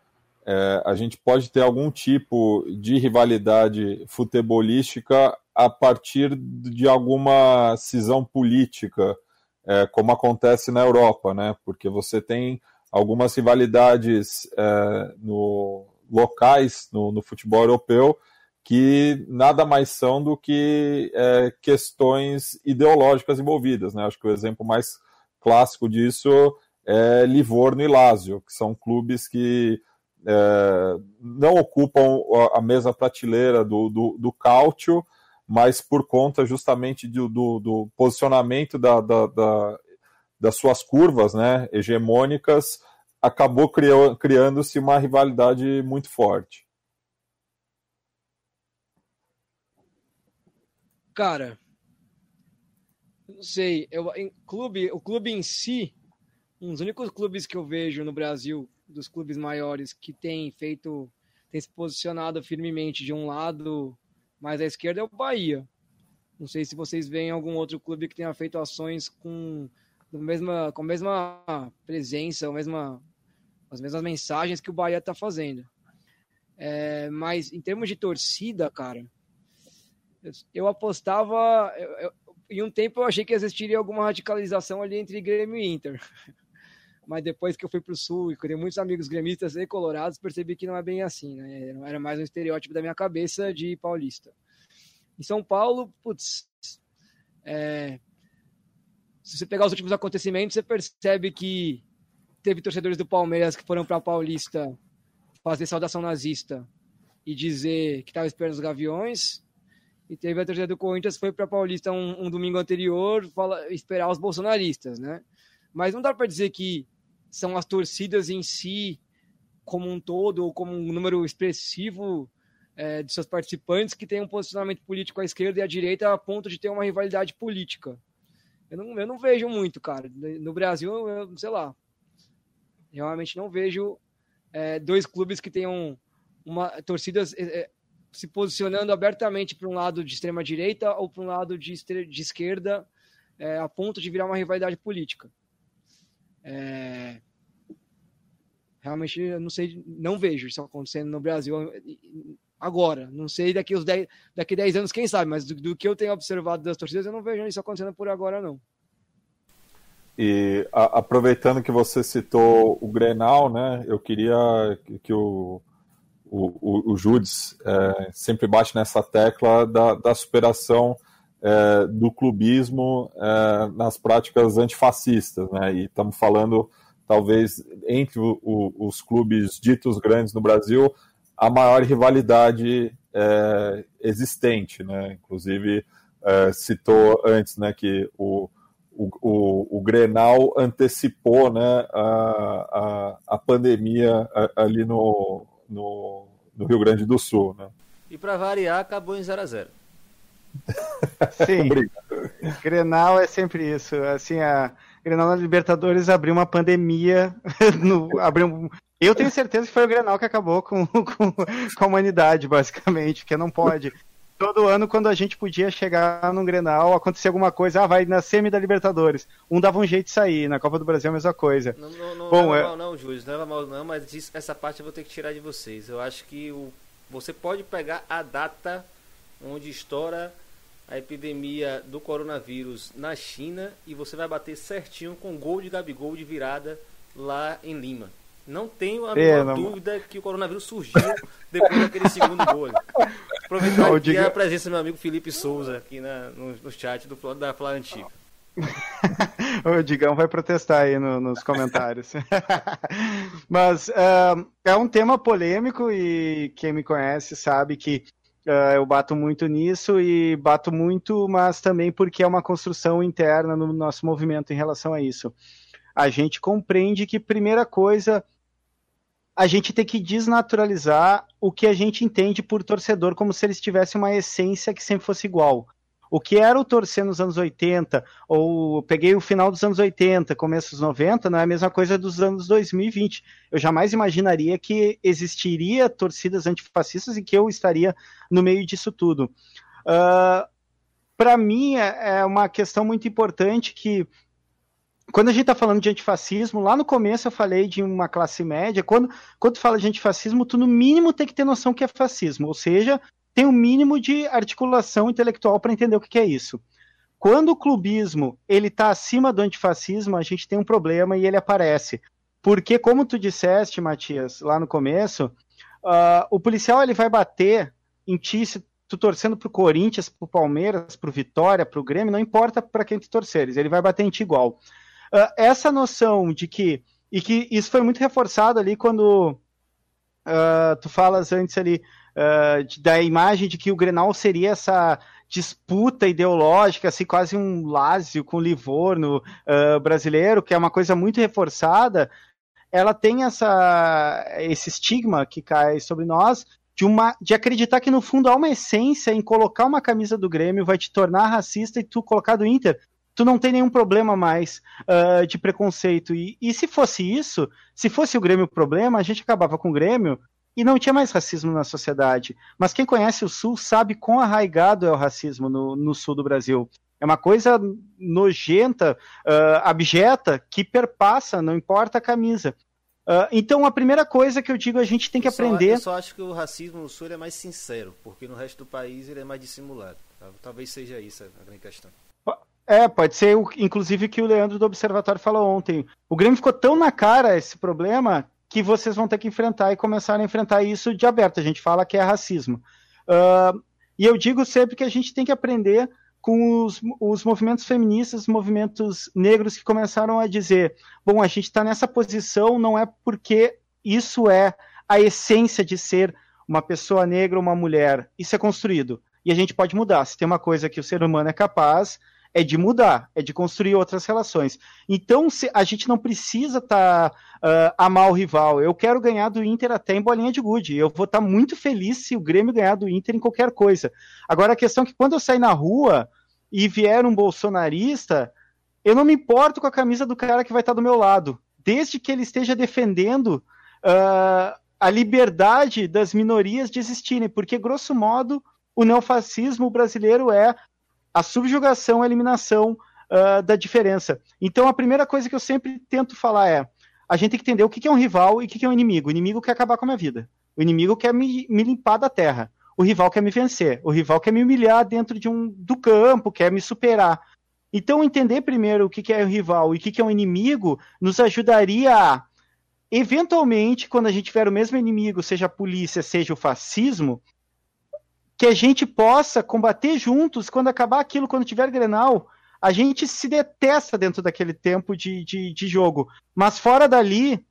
é, a gente pode ter algum tipo de rivalidade futebolística a partir de alguma cisão política é, como acontece na Europa, né? Porque você tem algumas rivalidades é, no, locais no, no, futebol europeu que nada mais são do que é, questões ideológicas envolvidas, né? Acho que o exemplo mais clássico disso é Livorno e Lazio, que são clubes que é, não ocupam a mesma prateleira do, do, do cálcio, mas por conta justamente do, do, do posicionamento da, da, da, das suas curvas né, hegemônicas, acabou criando-se uma rivalidade muito forte. Cara, não sei, eu, em clube, o clube em si, um dos únicos clubes que eu vejo no Brasil, dos clubes maiores, que tem feito, tem se posicionado firmemente de um lado mas a esquerda é o Bahia. Não sei se vocês veem algum outro clube que tenha feito ações com mesma, com a mesma presença, a mesma, as mesmas mensagens que o Bahia está fazendo. É, mas em termos de torcida, cara, eu, eu apostava. Eu, eu, em um tempo eu achei que existiria alguma radicalização ali entre Grêmio e Inter. Mas depois que eu fui para o Sul e tenho muitos amigos gremistas e colorados, percebi que não é bem assim, né? Era mais um estereótipo da minha cabeça de paulista. Em São Paulo, putz, é, se você pegar os últimos acontecimentos, você percebe que teve torcedores do Palmeiras que foram para Paulista fazer saudação nazista e dizer que estava esperando os Gaviões. E teve a torcida do Corinthians foi para Paulista um, um, domingo anterior fala, esperar os bolsonaristas, né? Mas não dá para dizer que são as torcidas em si, como um todo, ou como um número expressivo é, de seus participantes que tem um posicionamento político à esquerda e à direita a ponto de ter uma rivalidade política. Eu não, eu não vejo muito, cara. No Brasil, eu, sei lá, realmente não vejo é, dois clubes que tenham uma torcidas é, é se posicionando abertamente para um lado de extrema direita ou para um lado de, de esquerda é, a ponto de virar uma rivalidade política. É... Realmente, eu não sei, não vejo isso acontecendo no Brasil agora. Não sei daqui os 10, daqui 10 anos, quem sabe, mas do, do, que eu tenho observado das torcidas, eu não vejo isso acontecendo por agora, não. E a, aproveitando que você citou o Grenal, né, eu queria que, o, o, o, o Judes é, sempre bate nessa tecla da, da superação é, do clubismo é, nas práticas antifascistas, né? E estamos falando, talvez, entre o, o, os clubes ditos grandes no Brasil, a maior rivalidade é, existente, né? Inclusive, é, citou antes né, que o, o, o, Grenal antecipou né, a, a, a pandemia ali no, no, no Rio Grande do Sul. Né? E para variar, acabou em 0 a 0 Sim. Grenal é sempre isso. Assim, a Grenal na Libertadores abriu uma pandemia. No, abriu, eu tenho certeza que foi o Grenal que acabou com, com, com a humanidade, basicamente, porque não pode. Todo ano, quando a gente podia chegar num Grenal, acontecia alguma coisa, ah, vai na semi da Libertadores. Um dava um jeito de sair, na Copa do Brasil a mesma coisa. Não, não, não Bom, é... mal não, Júlio, não é mal não, mas isso, essa parte eu vou ter que tirar de vocês. Eu acho que o, você pode pegar a data onde estoura a epidemia do coronavírus na China e você vai bater certinho com gol de Gabigol de virada lá em Lima. Não tenho a é, menor dúvida que o coronavírus surgiu depois daquele segundo gol. Aproveitar aqui a presença do meu amigo Felipe Souza aqui na, no, no chat do, da Flá Antiga. o Digão vai protestar aí no, nos comentários. Mas uh, é um tema polêmico e quem me conhece sabe que Uh, eu bato muito nisso e bato muito, mas também porque é uma construção interna no nosso movimento em relação a isso. A gente compreende que, primeira coisa, a gente tem que desnaturalizar o que a gente entende por torcedor, como se eles tivessem uma essência que sempre fosse igual o que era o torcer nos anos 80, ou peguei o final dos anos 80, começo dos 90, não é a mesma coisa dos anos 2020. Eu jamais imaginaria que existiria torcidas antifascistas e que eu estaria no meio disso tudo. Uh, ah, Para mim, é, é uma questão muito importante que quando a gente está falando de antifascismo, lá no começo eu falei de uma classe média. Quando, quando tu fala de antifascismo, tu no mínimo tem que ter noção que é fascismo, ou seja, tem um mínimo de articulação intelectual para entender o que, que é isso. Quando o clubismo ele está acima do antifascismo, a gente tem um problema e ele aparece. Porque, como tu disseste, Matias, lá no começo, uh, o policial ele vai bater em ti se tu torcendo pro Corinthians, pro Palmeiras, pro Vitória, pro Grêmio, não importa para quem tu torceres, ele vai bater em ti igual. Uh, essa noção de que, e que isso foi muito reforçado ali quando uh, tu falas antes ali, uh, da imagem de que o Grenal seria essa disputa ideológica, assim, quase um Lázio com Livorno uh, brasileiro, que é uma coisa muito reforçada, ela tem essa, esse estigma que cai sobre nós de, uma, de acreditar que no fundo há uma essência em colocar uma camisa do Grêmio vai te tornar racista e tu colocar do Inter tu não tem nenhum problema mais uh, de preconceito. E, e se fosse isso, se fosse o Grêmio o problema, a gente acabava com o Grêmio e não tinha mais racismo na sociedade. Mas quem conhece o Sul sabe quão arraigado é o racismo no, no sul do Brasil. É uma coisa nojenta, uh, abjeta, que perpassa, não importa a camisa. Uh, então, a primeira coisa que eu digo, a gente tem que eu aprender. Só, eu só acho que o racismo no Sul é mais sincero, porque no resto do país ele é mais dissimulado. Tá? Talvez seja isso a grande questão. É, pode ser, inclusive, que o Leandro do Observatório falou ontem. O Grêmio ficou tão na cara esse problema que vocês vão ter que enfrentar e começar a enfrentar isso de aberto. A gente fala que é racismo. Uh, e eu digo sempre que a gente tem que aprender com os, os movimentos feministas, os movimentos negros que começaram a dizer: bom, a gente está nessa posição não é porque isso é a essência de ser uma pessoa negra uma mulher. Isso é construído. E a gente pode mudar. Se tem uma coisa que o ser humano é capaz, é de mudar, é de construir outras relações. Então, se, a gente não precisa estar tá, uh, amar o rival. Eu quero ganhar do Inter até em bolinha de gude. Eu vou estar tá muito feliz se o Grêmio ganhar do Inter em qualquer coisa. Agora, a questão é que quando eu sair na rua e vier um bolsonarista, eu não me importo com a camisa do cara que vai estar tá do meu lado, desde que ele esteja defendendo uh, a liberdade das minorias de existirem, porque, grosso modo, o neofascismo brasileiro é a subjugação, a eliminação uh, da diferença. Então, a primeira coisa que eu sempre tento falar é: a gente tem que entender o que é um rival e o que é um inimigo. O inimigo quer acabar com a minha vida. O inimigo quer me, me limpar da terra. O rival quer me vencer. O rival quer me humilhar dentro de um do campo, quer me superar. Então, entender primeiro o que é o rival e o que é um inimigo nos ajudaria a, eventualmente, quando a gente tiver o mesmo inimigo, seja a polícia, seja o fascismo, que a gente possa combater juntos quando acabar aquilo, quando tiver Grenal. A gente se detesta dentro daquele tempo de, de, de jogo. Mas fora dali,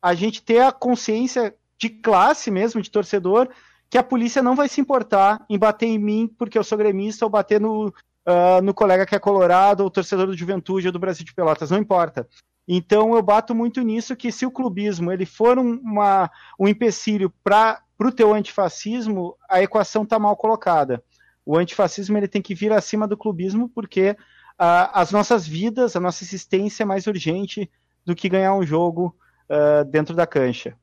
a gente ter a consciência de classe mesmo, de torcedor, que a polícia não vai se importar em bater em mim porque eu sou gremista ou bater no, uh, no colega que é colorado ou torcedor do Juventude ou do Brasil de Pelotas, não importa. Então eu bato muito nisso que se o clubismo ele for um, uma, um empecilho para para o teu antifascismo, a equação está mal colocada. O antifascismo ele tem que vir acima do clubismo, porque uh, as nossas vidas, a nossa existência é mais urgente do que ganhar um jogo uh, dentro da cancha.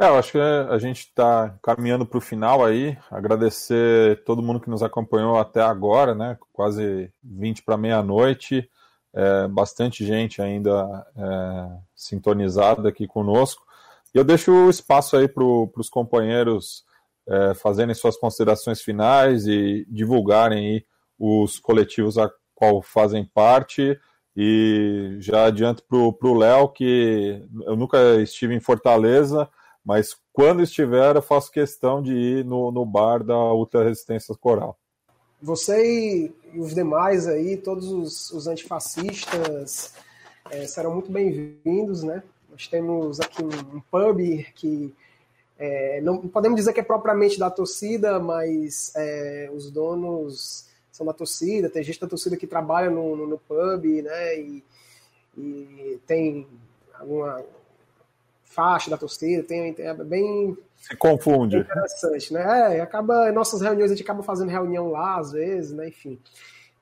É, eu acho que a gente está caminhando para o final aí. Agradecer todo mundo que nos acompanhou até agora, né? Quase 20 para meia-noite. É, bastante gente ainda é, sintonizada aqui conosco. E eu deixo o espaço aí para os companheiros é, fazerem suas considerações finais e divulgarem os coletivos a qual fazem parte. E já adianto para o Léo que eu nunca estive em Fortaleza, mas quando estiver eu faço questão de ir no, no bar da Ultra Resistência Coral. Você e os demais aí, todos os, os antifascistas, é, serão muito bem-vindos, né? Nós temos aqui um, um pub que é, não podemos dizer que é propriamente da torcida, mas é, os donos são da torcida, tem gente da torcida que trabalha no, no, no pub, né? E, e, tem alguma faixa da torcida, tem, tem é bem se confunde. interessante, né? É, acaba nossas reuniões a gente acaba fazendo reunião lá às vezes, né? Enfim.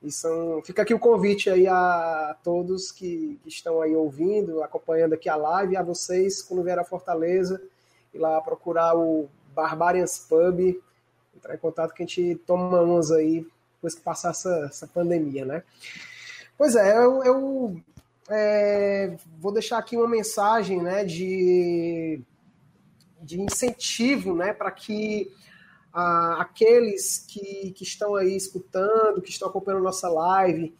E são, fica aqui o convite aí a todos que, que, estão aí ouvindo, acompanhando aqui a live, a vocês, quando vier a Fortaleza, ir lá procurar o Barbarians Pub, entrar em contato que a gente toma umas aí depois que passar essa, essa pandemia, né? Pois é, eu, eu é, vou deixar aqui uma mensagem né, de, de incentivo né, para que a, aqueles que, que estão aí escutando, que estão acompanhando nossa live,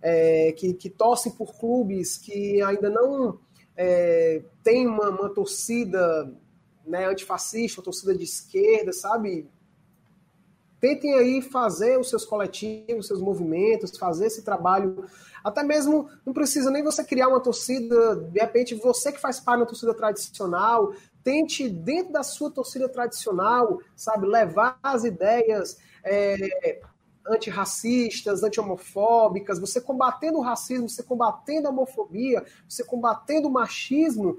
é, que, que torcem por clubes que ainda não é, tem uma, uma torcida né, antifascista, uma torcida de esquerda, sabe? Tentem aí fazer os seus coletivos, os seus movimentos, fazer esse trabalho. Até mesmo não precisa nem você criar uma torcida, de repente você que faz parte da torcida tradicional, tente, dentro da sua torcida tradicional, sabe, levar as ideias é, antirracistas, anti-homofóbicas, você combatendo o racismo, você combatendo a homofobia, você combatendo o machismo,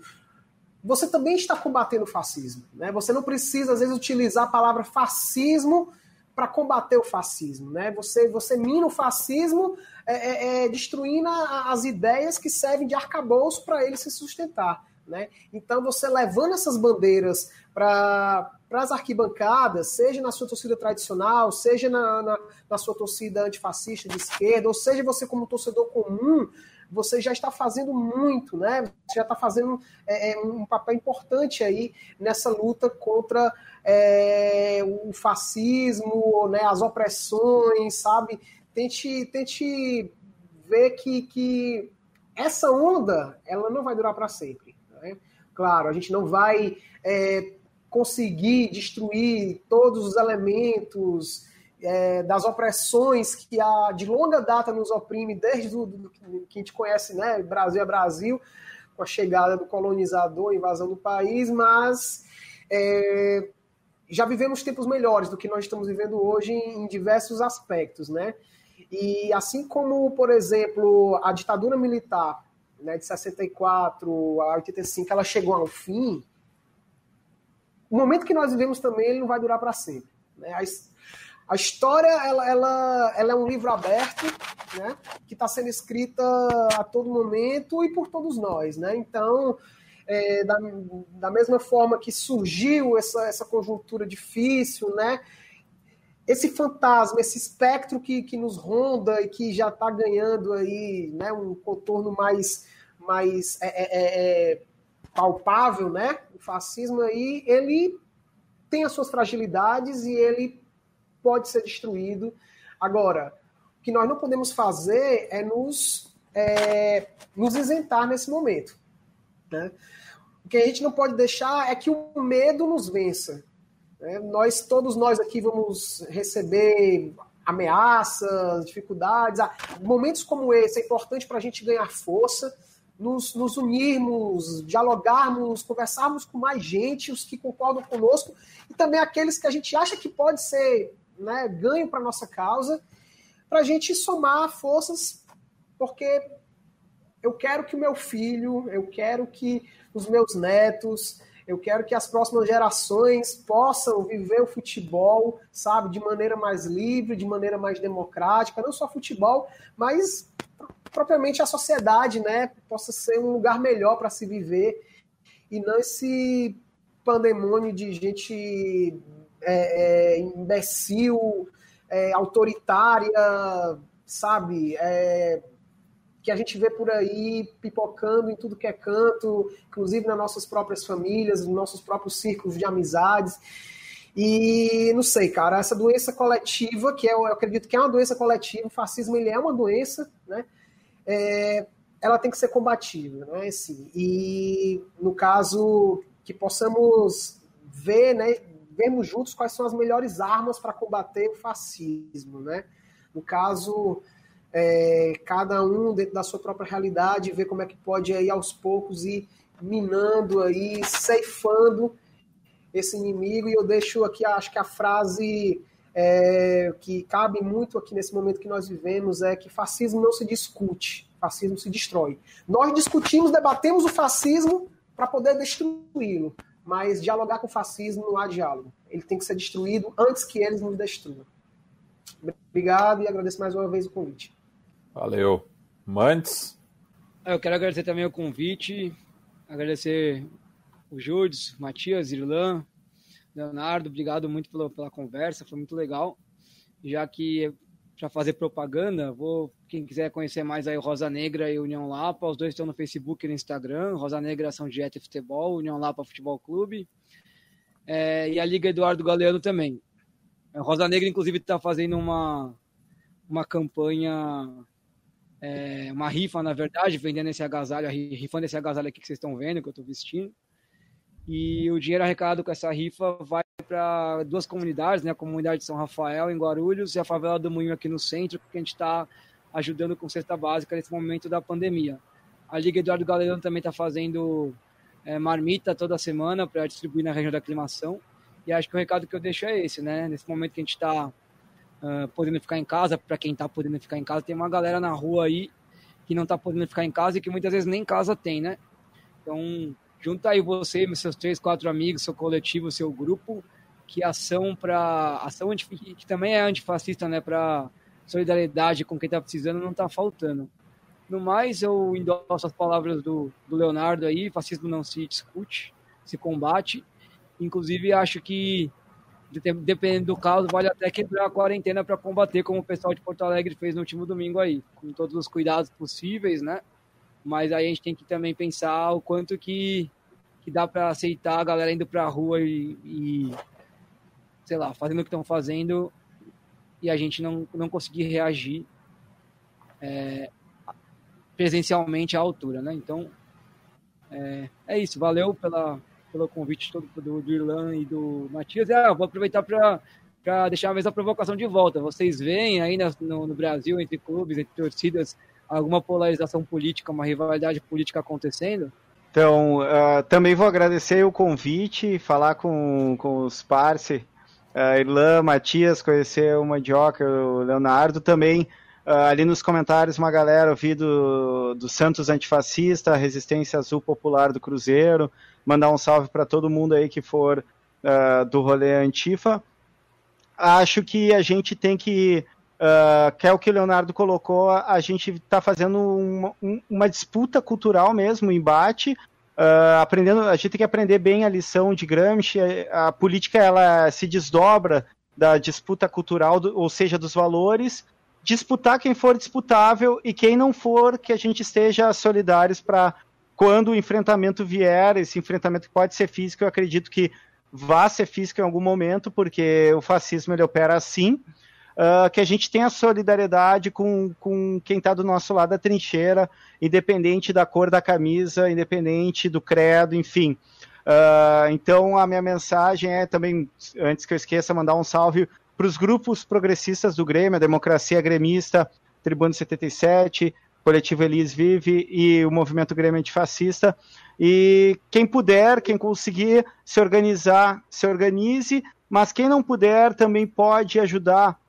você também está combatendo o fascismo. Né? Você não precisa, às vezes, utilizar a palavra fascismo para combater o fascismo. Né? Você, você mina o fascismo é, é, é destruindo as ideias que servem de arcabouço para ele se sustentar. Né? Então, você levando essas bandeiras para as arquibancadas, seja na sua torcida tradicional, seja na, na, na, sua torcida antifascista de esquerda, ou seja você como torcedor comum, você já está fazendo muito, né? Você já está fazendo é, é, um papel importante aí nessa luta contra é, o fascismo, né, as opressões, sabe? Tente, tente ver que, que essa onda ela não vai durar para sempre. Claro, a gente não vai é, conseguir destruir todos os elementos é, das opressões que a, de longa data nos oprime desde o que a gente conhece, né, Brasil é Brasil, com a chegada do colonizador, invasão do país, mas é, já vivemos tempos melhores do que nós estamos vivendo hoje em diversos aspectos, né? E assim como, por exemplo, a ditadura militar né, de 64 a 85, ela chegou ao fim, o momento que nós vivemos também ele não vai durar para sempre. Né? A, a, história ela, ela, ela é um livro aberto, né, que está sendo escrita a todo momento e por todos nós. Né? Então, é, da, da mesma forma que surgiu essa, essa conjuntura difícil, né, esse fantasma, esse espectro que, que nos ronda e que já está ganhando aí né, um contorno mais, mais é, é, é, é, palpável, né? O fascismo aí, ele tem as suas fragilidades e ele pode ser destruído. Agora, o que nós não podemos fazer é nos, é, nos isentar nesse momento. Né? O que a gente não pode deixar é que o medo nos vença. É, nós, todos nós aqui vamos receber ameaças, dificuldades. Ah, momentos como esse é importante para a gente ganhar força, nos, nos, unirmos, dialogarmos, conversarmos com mais gente, os que concordam conosco, e também aqueles que a gente acha que pode ser né, ganho para nossa causa, para a gente somar forças, porque eu quero que o meu filho, eu quero que os meus netos, eu quero que as próximas gerações possam viver o futebol, sabe, de maneira mais livre, de maneira mais democrática, não só futebol, mas propriamente a sociedade, né, possa ser um lugar melhor para se viver e não esse pandemônio de gente é, é, imbecil, é, autoritária, sabe, é, que a gente vê por aí pipocando em tudo que é canto, inclusive nas nossas próprias famílias, nos nossos próprios círculos de amizades. E não sei, cara, essa doença coletiva, que é, eu acredito que é uma doença coletiva, o fascismo ele é uma doença, né? É, ela tem que ser combatível, né? Assim, e no caso que possamos ver, né? Vermos juntos quais são as melhores armas para combater o fascismo, né? No caso, é, cada um dentro da sua própria realidade, ver como é que pode aí aos poucos ir minando aí, ceifando esse inimigo. E eu deixo aqui, acho que a frase é, que cabe muito aqui nesse momento que nós vivemos é que fascismo não se discute, fascismo se destrói. Nós discutimos, debatemos o fascismo para poder destruí-lo, mas dialogar com o fascismo não há diálogo. Ele tem que ser destruído antes que eles nos destruam. Obrigado e agradeço mais uma vez o convite. Valeu. Mantes? Eu quero agradecer também o convite, agradecer o Júlio, Matias, Irlan, Leonardo, obrigado muito pela, pela conversa, foi muito legal. Já que para fazer propaganda, vou quem quiser conhecer mais aí Rosa Negra e União Lapa, os dois estão no Facebook e no Instagram. Rosa Negra São Dieta e Futebol, União Lapa Futebol Clube. É, e a Liga Eduardo Galeano também. Rosa Negra, inclusive, está fazendo uma, uma campanha é, uma rifa, na verdade, vendendo esse agasalho, rifando esse agasalho aqui que vocês estão vendo, que eu estou vestindo. E o dinheiro arrecadado com essa rifa vai para duas comunidades, né? A comunidade de São Rafael, em Guarulhos, e a favela do Moinho aqui no centro, que a gente está ajudando com cesta básica nesse momento da pandemia. A Liga Eduardo Galeano também está fazendo é, marmita toda semana para distribuir na região da aclimação. E acho que o recado que eu deixo é esse, né? Nesse momento que a gente está uh, podendo ficar em casa, para quem está podendo ficar em casa, tem uma galera na rua aí que não está podendo ficar em casa e que muitas vezes nem casa tem, né? Então, junta aí você, seus três, quatro amigos, seu coletivo, seu grupo, que ação para ação que também é antifascista, né? Para solidariedade com quem está precisando não está faltando. No mais, eu endosso as palavras do, do Leonardo aí, fascismo não se discute, se combate. Inclusive, acho que, dependendo do caso, vale até quebrar a quarentena para combater, como o pessoal de Porto Alegre fez no último domingo aí, com todos os cuidados possíveis, né? Mas aí a gente tem que também pensar o quanto que, que dá para aceitar a galera indo para a rua e, e, sei lá, fazendo o que estão fazendo e a gente não, não conseguir reagir é, presencialmente à altura, né? Então, é, é isso. Valeu pela, pelo convite todo do, do Irlan e do Matias. Ah, vou aproveitar para para deixar a mesma provocação de volta. Vocês veem aí no, no, Brasil, entre clubes, entre torcidas, alguma polarização política, uma rivalidade política acontecendo? Então, uh, também vou agradecer o convite, falar com, com os parceiros, uh, Irlan, Matias, conhecer o Mandioca, o Leonardo também. Uh, ali nos comentários, uma galera ouvi do, do Santos Antifascista, Resistência Azul Popular do Cruzeiro. Mandar um salve para todo mundo aí que for uh, do rolê Antifa. Acho que a gente tem que, uh, que é o que o Leonardo colocou, a gente está fazendo uma, uma, disputa cultural mesmo, um embate, uh, aprendendo, a gente tem que aprender bem a lição de Gramsci, a, a política ela se desdobra da disputa cultural, do, ou seja, dos valores, disputar quem for disputável e quem não for, que a gente esteja solidários para quando o enfrentamento vier, esse enfrentamento pode ser físico, eu acredito que vá ser físico em algum momento, porque o fascismo ele opera assim, uh, que a gente tenha solidariedade com, com quem está do nosso lado da trincheira, independente da cor da camisa, independente do credo, enfim. Uh, então a minha mensagem é também, antes que eu esqueça, mandar um salve para os grupos progressistas do Grêmio, a Democracia Gremista, Tribuno 77, Coletivo Elis Vive e o Movimento Grêmio Antifascista. E quem puder, quem conseguir se organizar, se organize, mas quem não puder também pode ajudar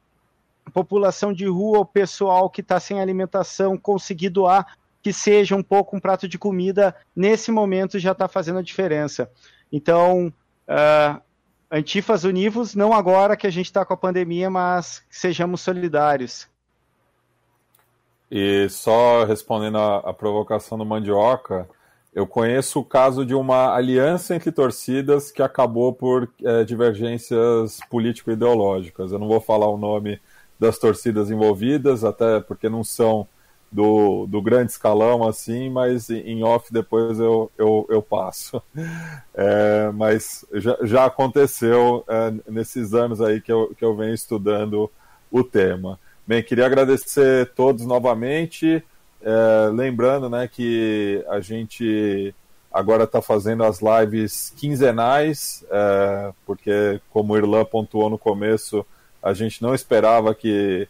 a população de rua, o pessoal que está sem alimentação, conseguir doar, que seja um pouco um prato de comida, nesse momento já está fazendo a diferença. Então, uh, Antifas univos, não agora que a gente está com a pandemia, mas sejamos solidários. E só respondendo a, a, provocação do Mandioca, eu conheço o caso de uma aliança entre torcidas que acabou por é, divergências político-ideológicas. Eu não vou falar o nome das torcidas envolvidas, até porque não são do, do grande escalão assim, mas em off depois eu, eu, eu passo. É, mas já, já aconteceu é, nesses anos aí que eu, que eu venho estudando o tema. Bem, queria agradecer todos novamente, é, lembrando né, que a gente agora está fazendo as lives quinzenais, é, porque como o Irlan pontuou no começo, a gente não esperava que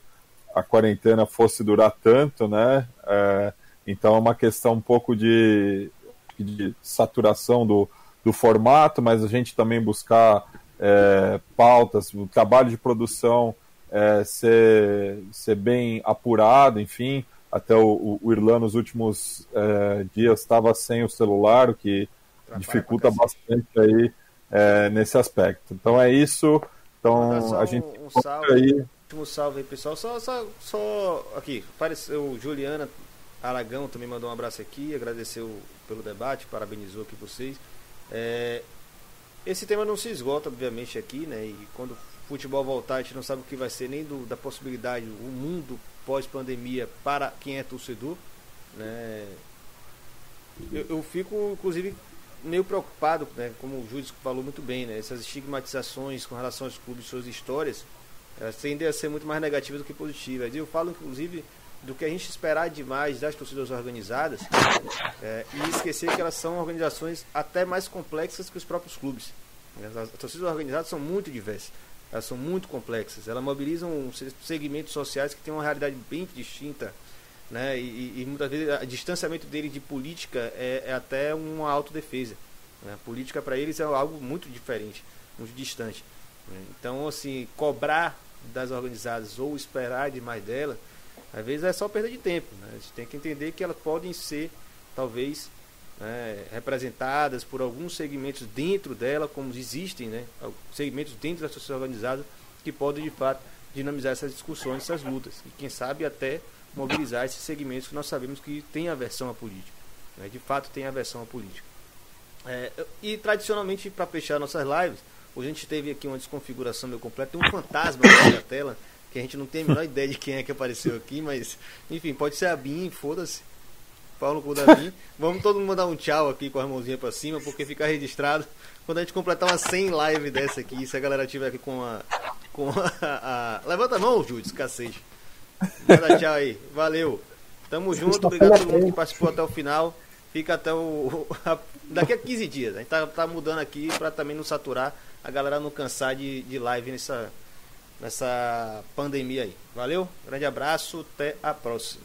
a quarentena fosse durar tanto, né? É, então é uma questão um pouco de, de saturação do, do formato, mas a gente também buscar é, pautas, o trabalho de produção é, ser, ser bem apurado, enfim. Até o, o Irlan nos últimos é, dias estava sem o celular, o que Trabalha dificulta bastante aí é, nesse aspecto. Então é isso. Então a gente um, um aí último salve aí, pessoal. Só, só, só aqui, apareceu Juliana Aragão também mandou um abraço aqui, agradeceu pelo debate, parabenizou aqui vocês. É, esse tema não se esgota, obviamente, aqui, né? E quando o futebol voltar, a gente não sabe o que vai ser nem do, da possibilidade, o mundo pós-pandemia para quem é torcedor, né? Eu, eu, fico, inclusive, meio preocupado, né? Como o Júlio falou muito bem, né? Essas estigmatizações com relação aos clubes, suas histórias elas tendem a ser muito mais negativas do que positivas. Eu falo, inclusive, do que a gente esperar demais das torcidas organizadas é, e esquecer que elas são organizações até mais complexas que os próprios clubes. As torcidas organizadas são muito diversas, elas são muito complexas, elas mobilizam segmentos sociais que têm uma realidade bem distinta. Né? E, e muitas vezes o distanciamento deles de política é, é até uma autodefesa. Né? A política para eles é algo muito diferente, muito distante. Então, assim, cobrar das organizadas ou esperar demais dela, às vezes é só perda de tempo. Né? A gente tem que entender que elas podem ser, talvez, né, representadas por alguns segmentos dentro dela, como existem né, segmentos dentro da sociedade organizada que podem, de fato, dinamizar essas discussões, essas lutas. E quem sabe até mobilizar esses segmentos que nós sabemos que tem aversão à política. Né? De fato, tem aversão à política. É, e tradicionalmente, para fechar nossas lives, hoje a gente teve aqui uma desconfiguração meio completa, tem um fantasma na tela, que a gente não tem a menor ideia de quem é que apareceu aqui, mas enfim, pode ser a BIM, foda-se. Paulo com o Davi. Vamos todo mundo mandar um tchau aqui com a mãozinha pra cima, porque fica registrado. Quando a gente completar uma 100 live dessa aqui, se a galera tiver aqui com a. Com a, a... Levanta a mão, Júlio, cacete. Manda tchau aí. Valeu. Tamo junto, obrigado a todo mundo que participou até o final. Fica até o. Daqui a 15 dias. A gente tá, tá mudando aqui pra também não saturar, a galera não cansar de, de live nessa, nessa pandemia aí. Valeu, grande abraço, até a próxima.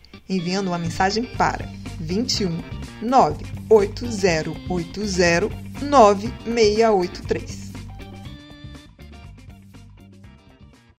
enviando uma mensagem para 21 98080 9683.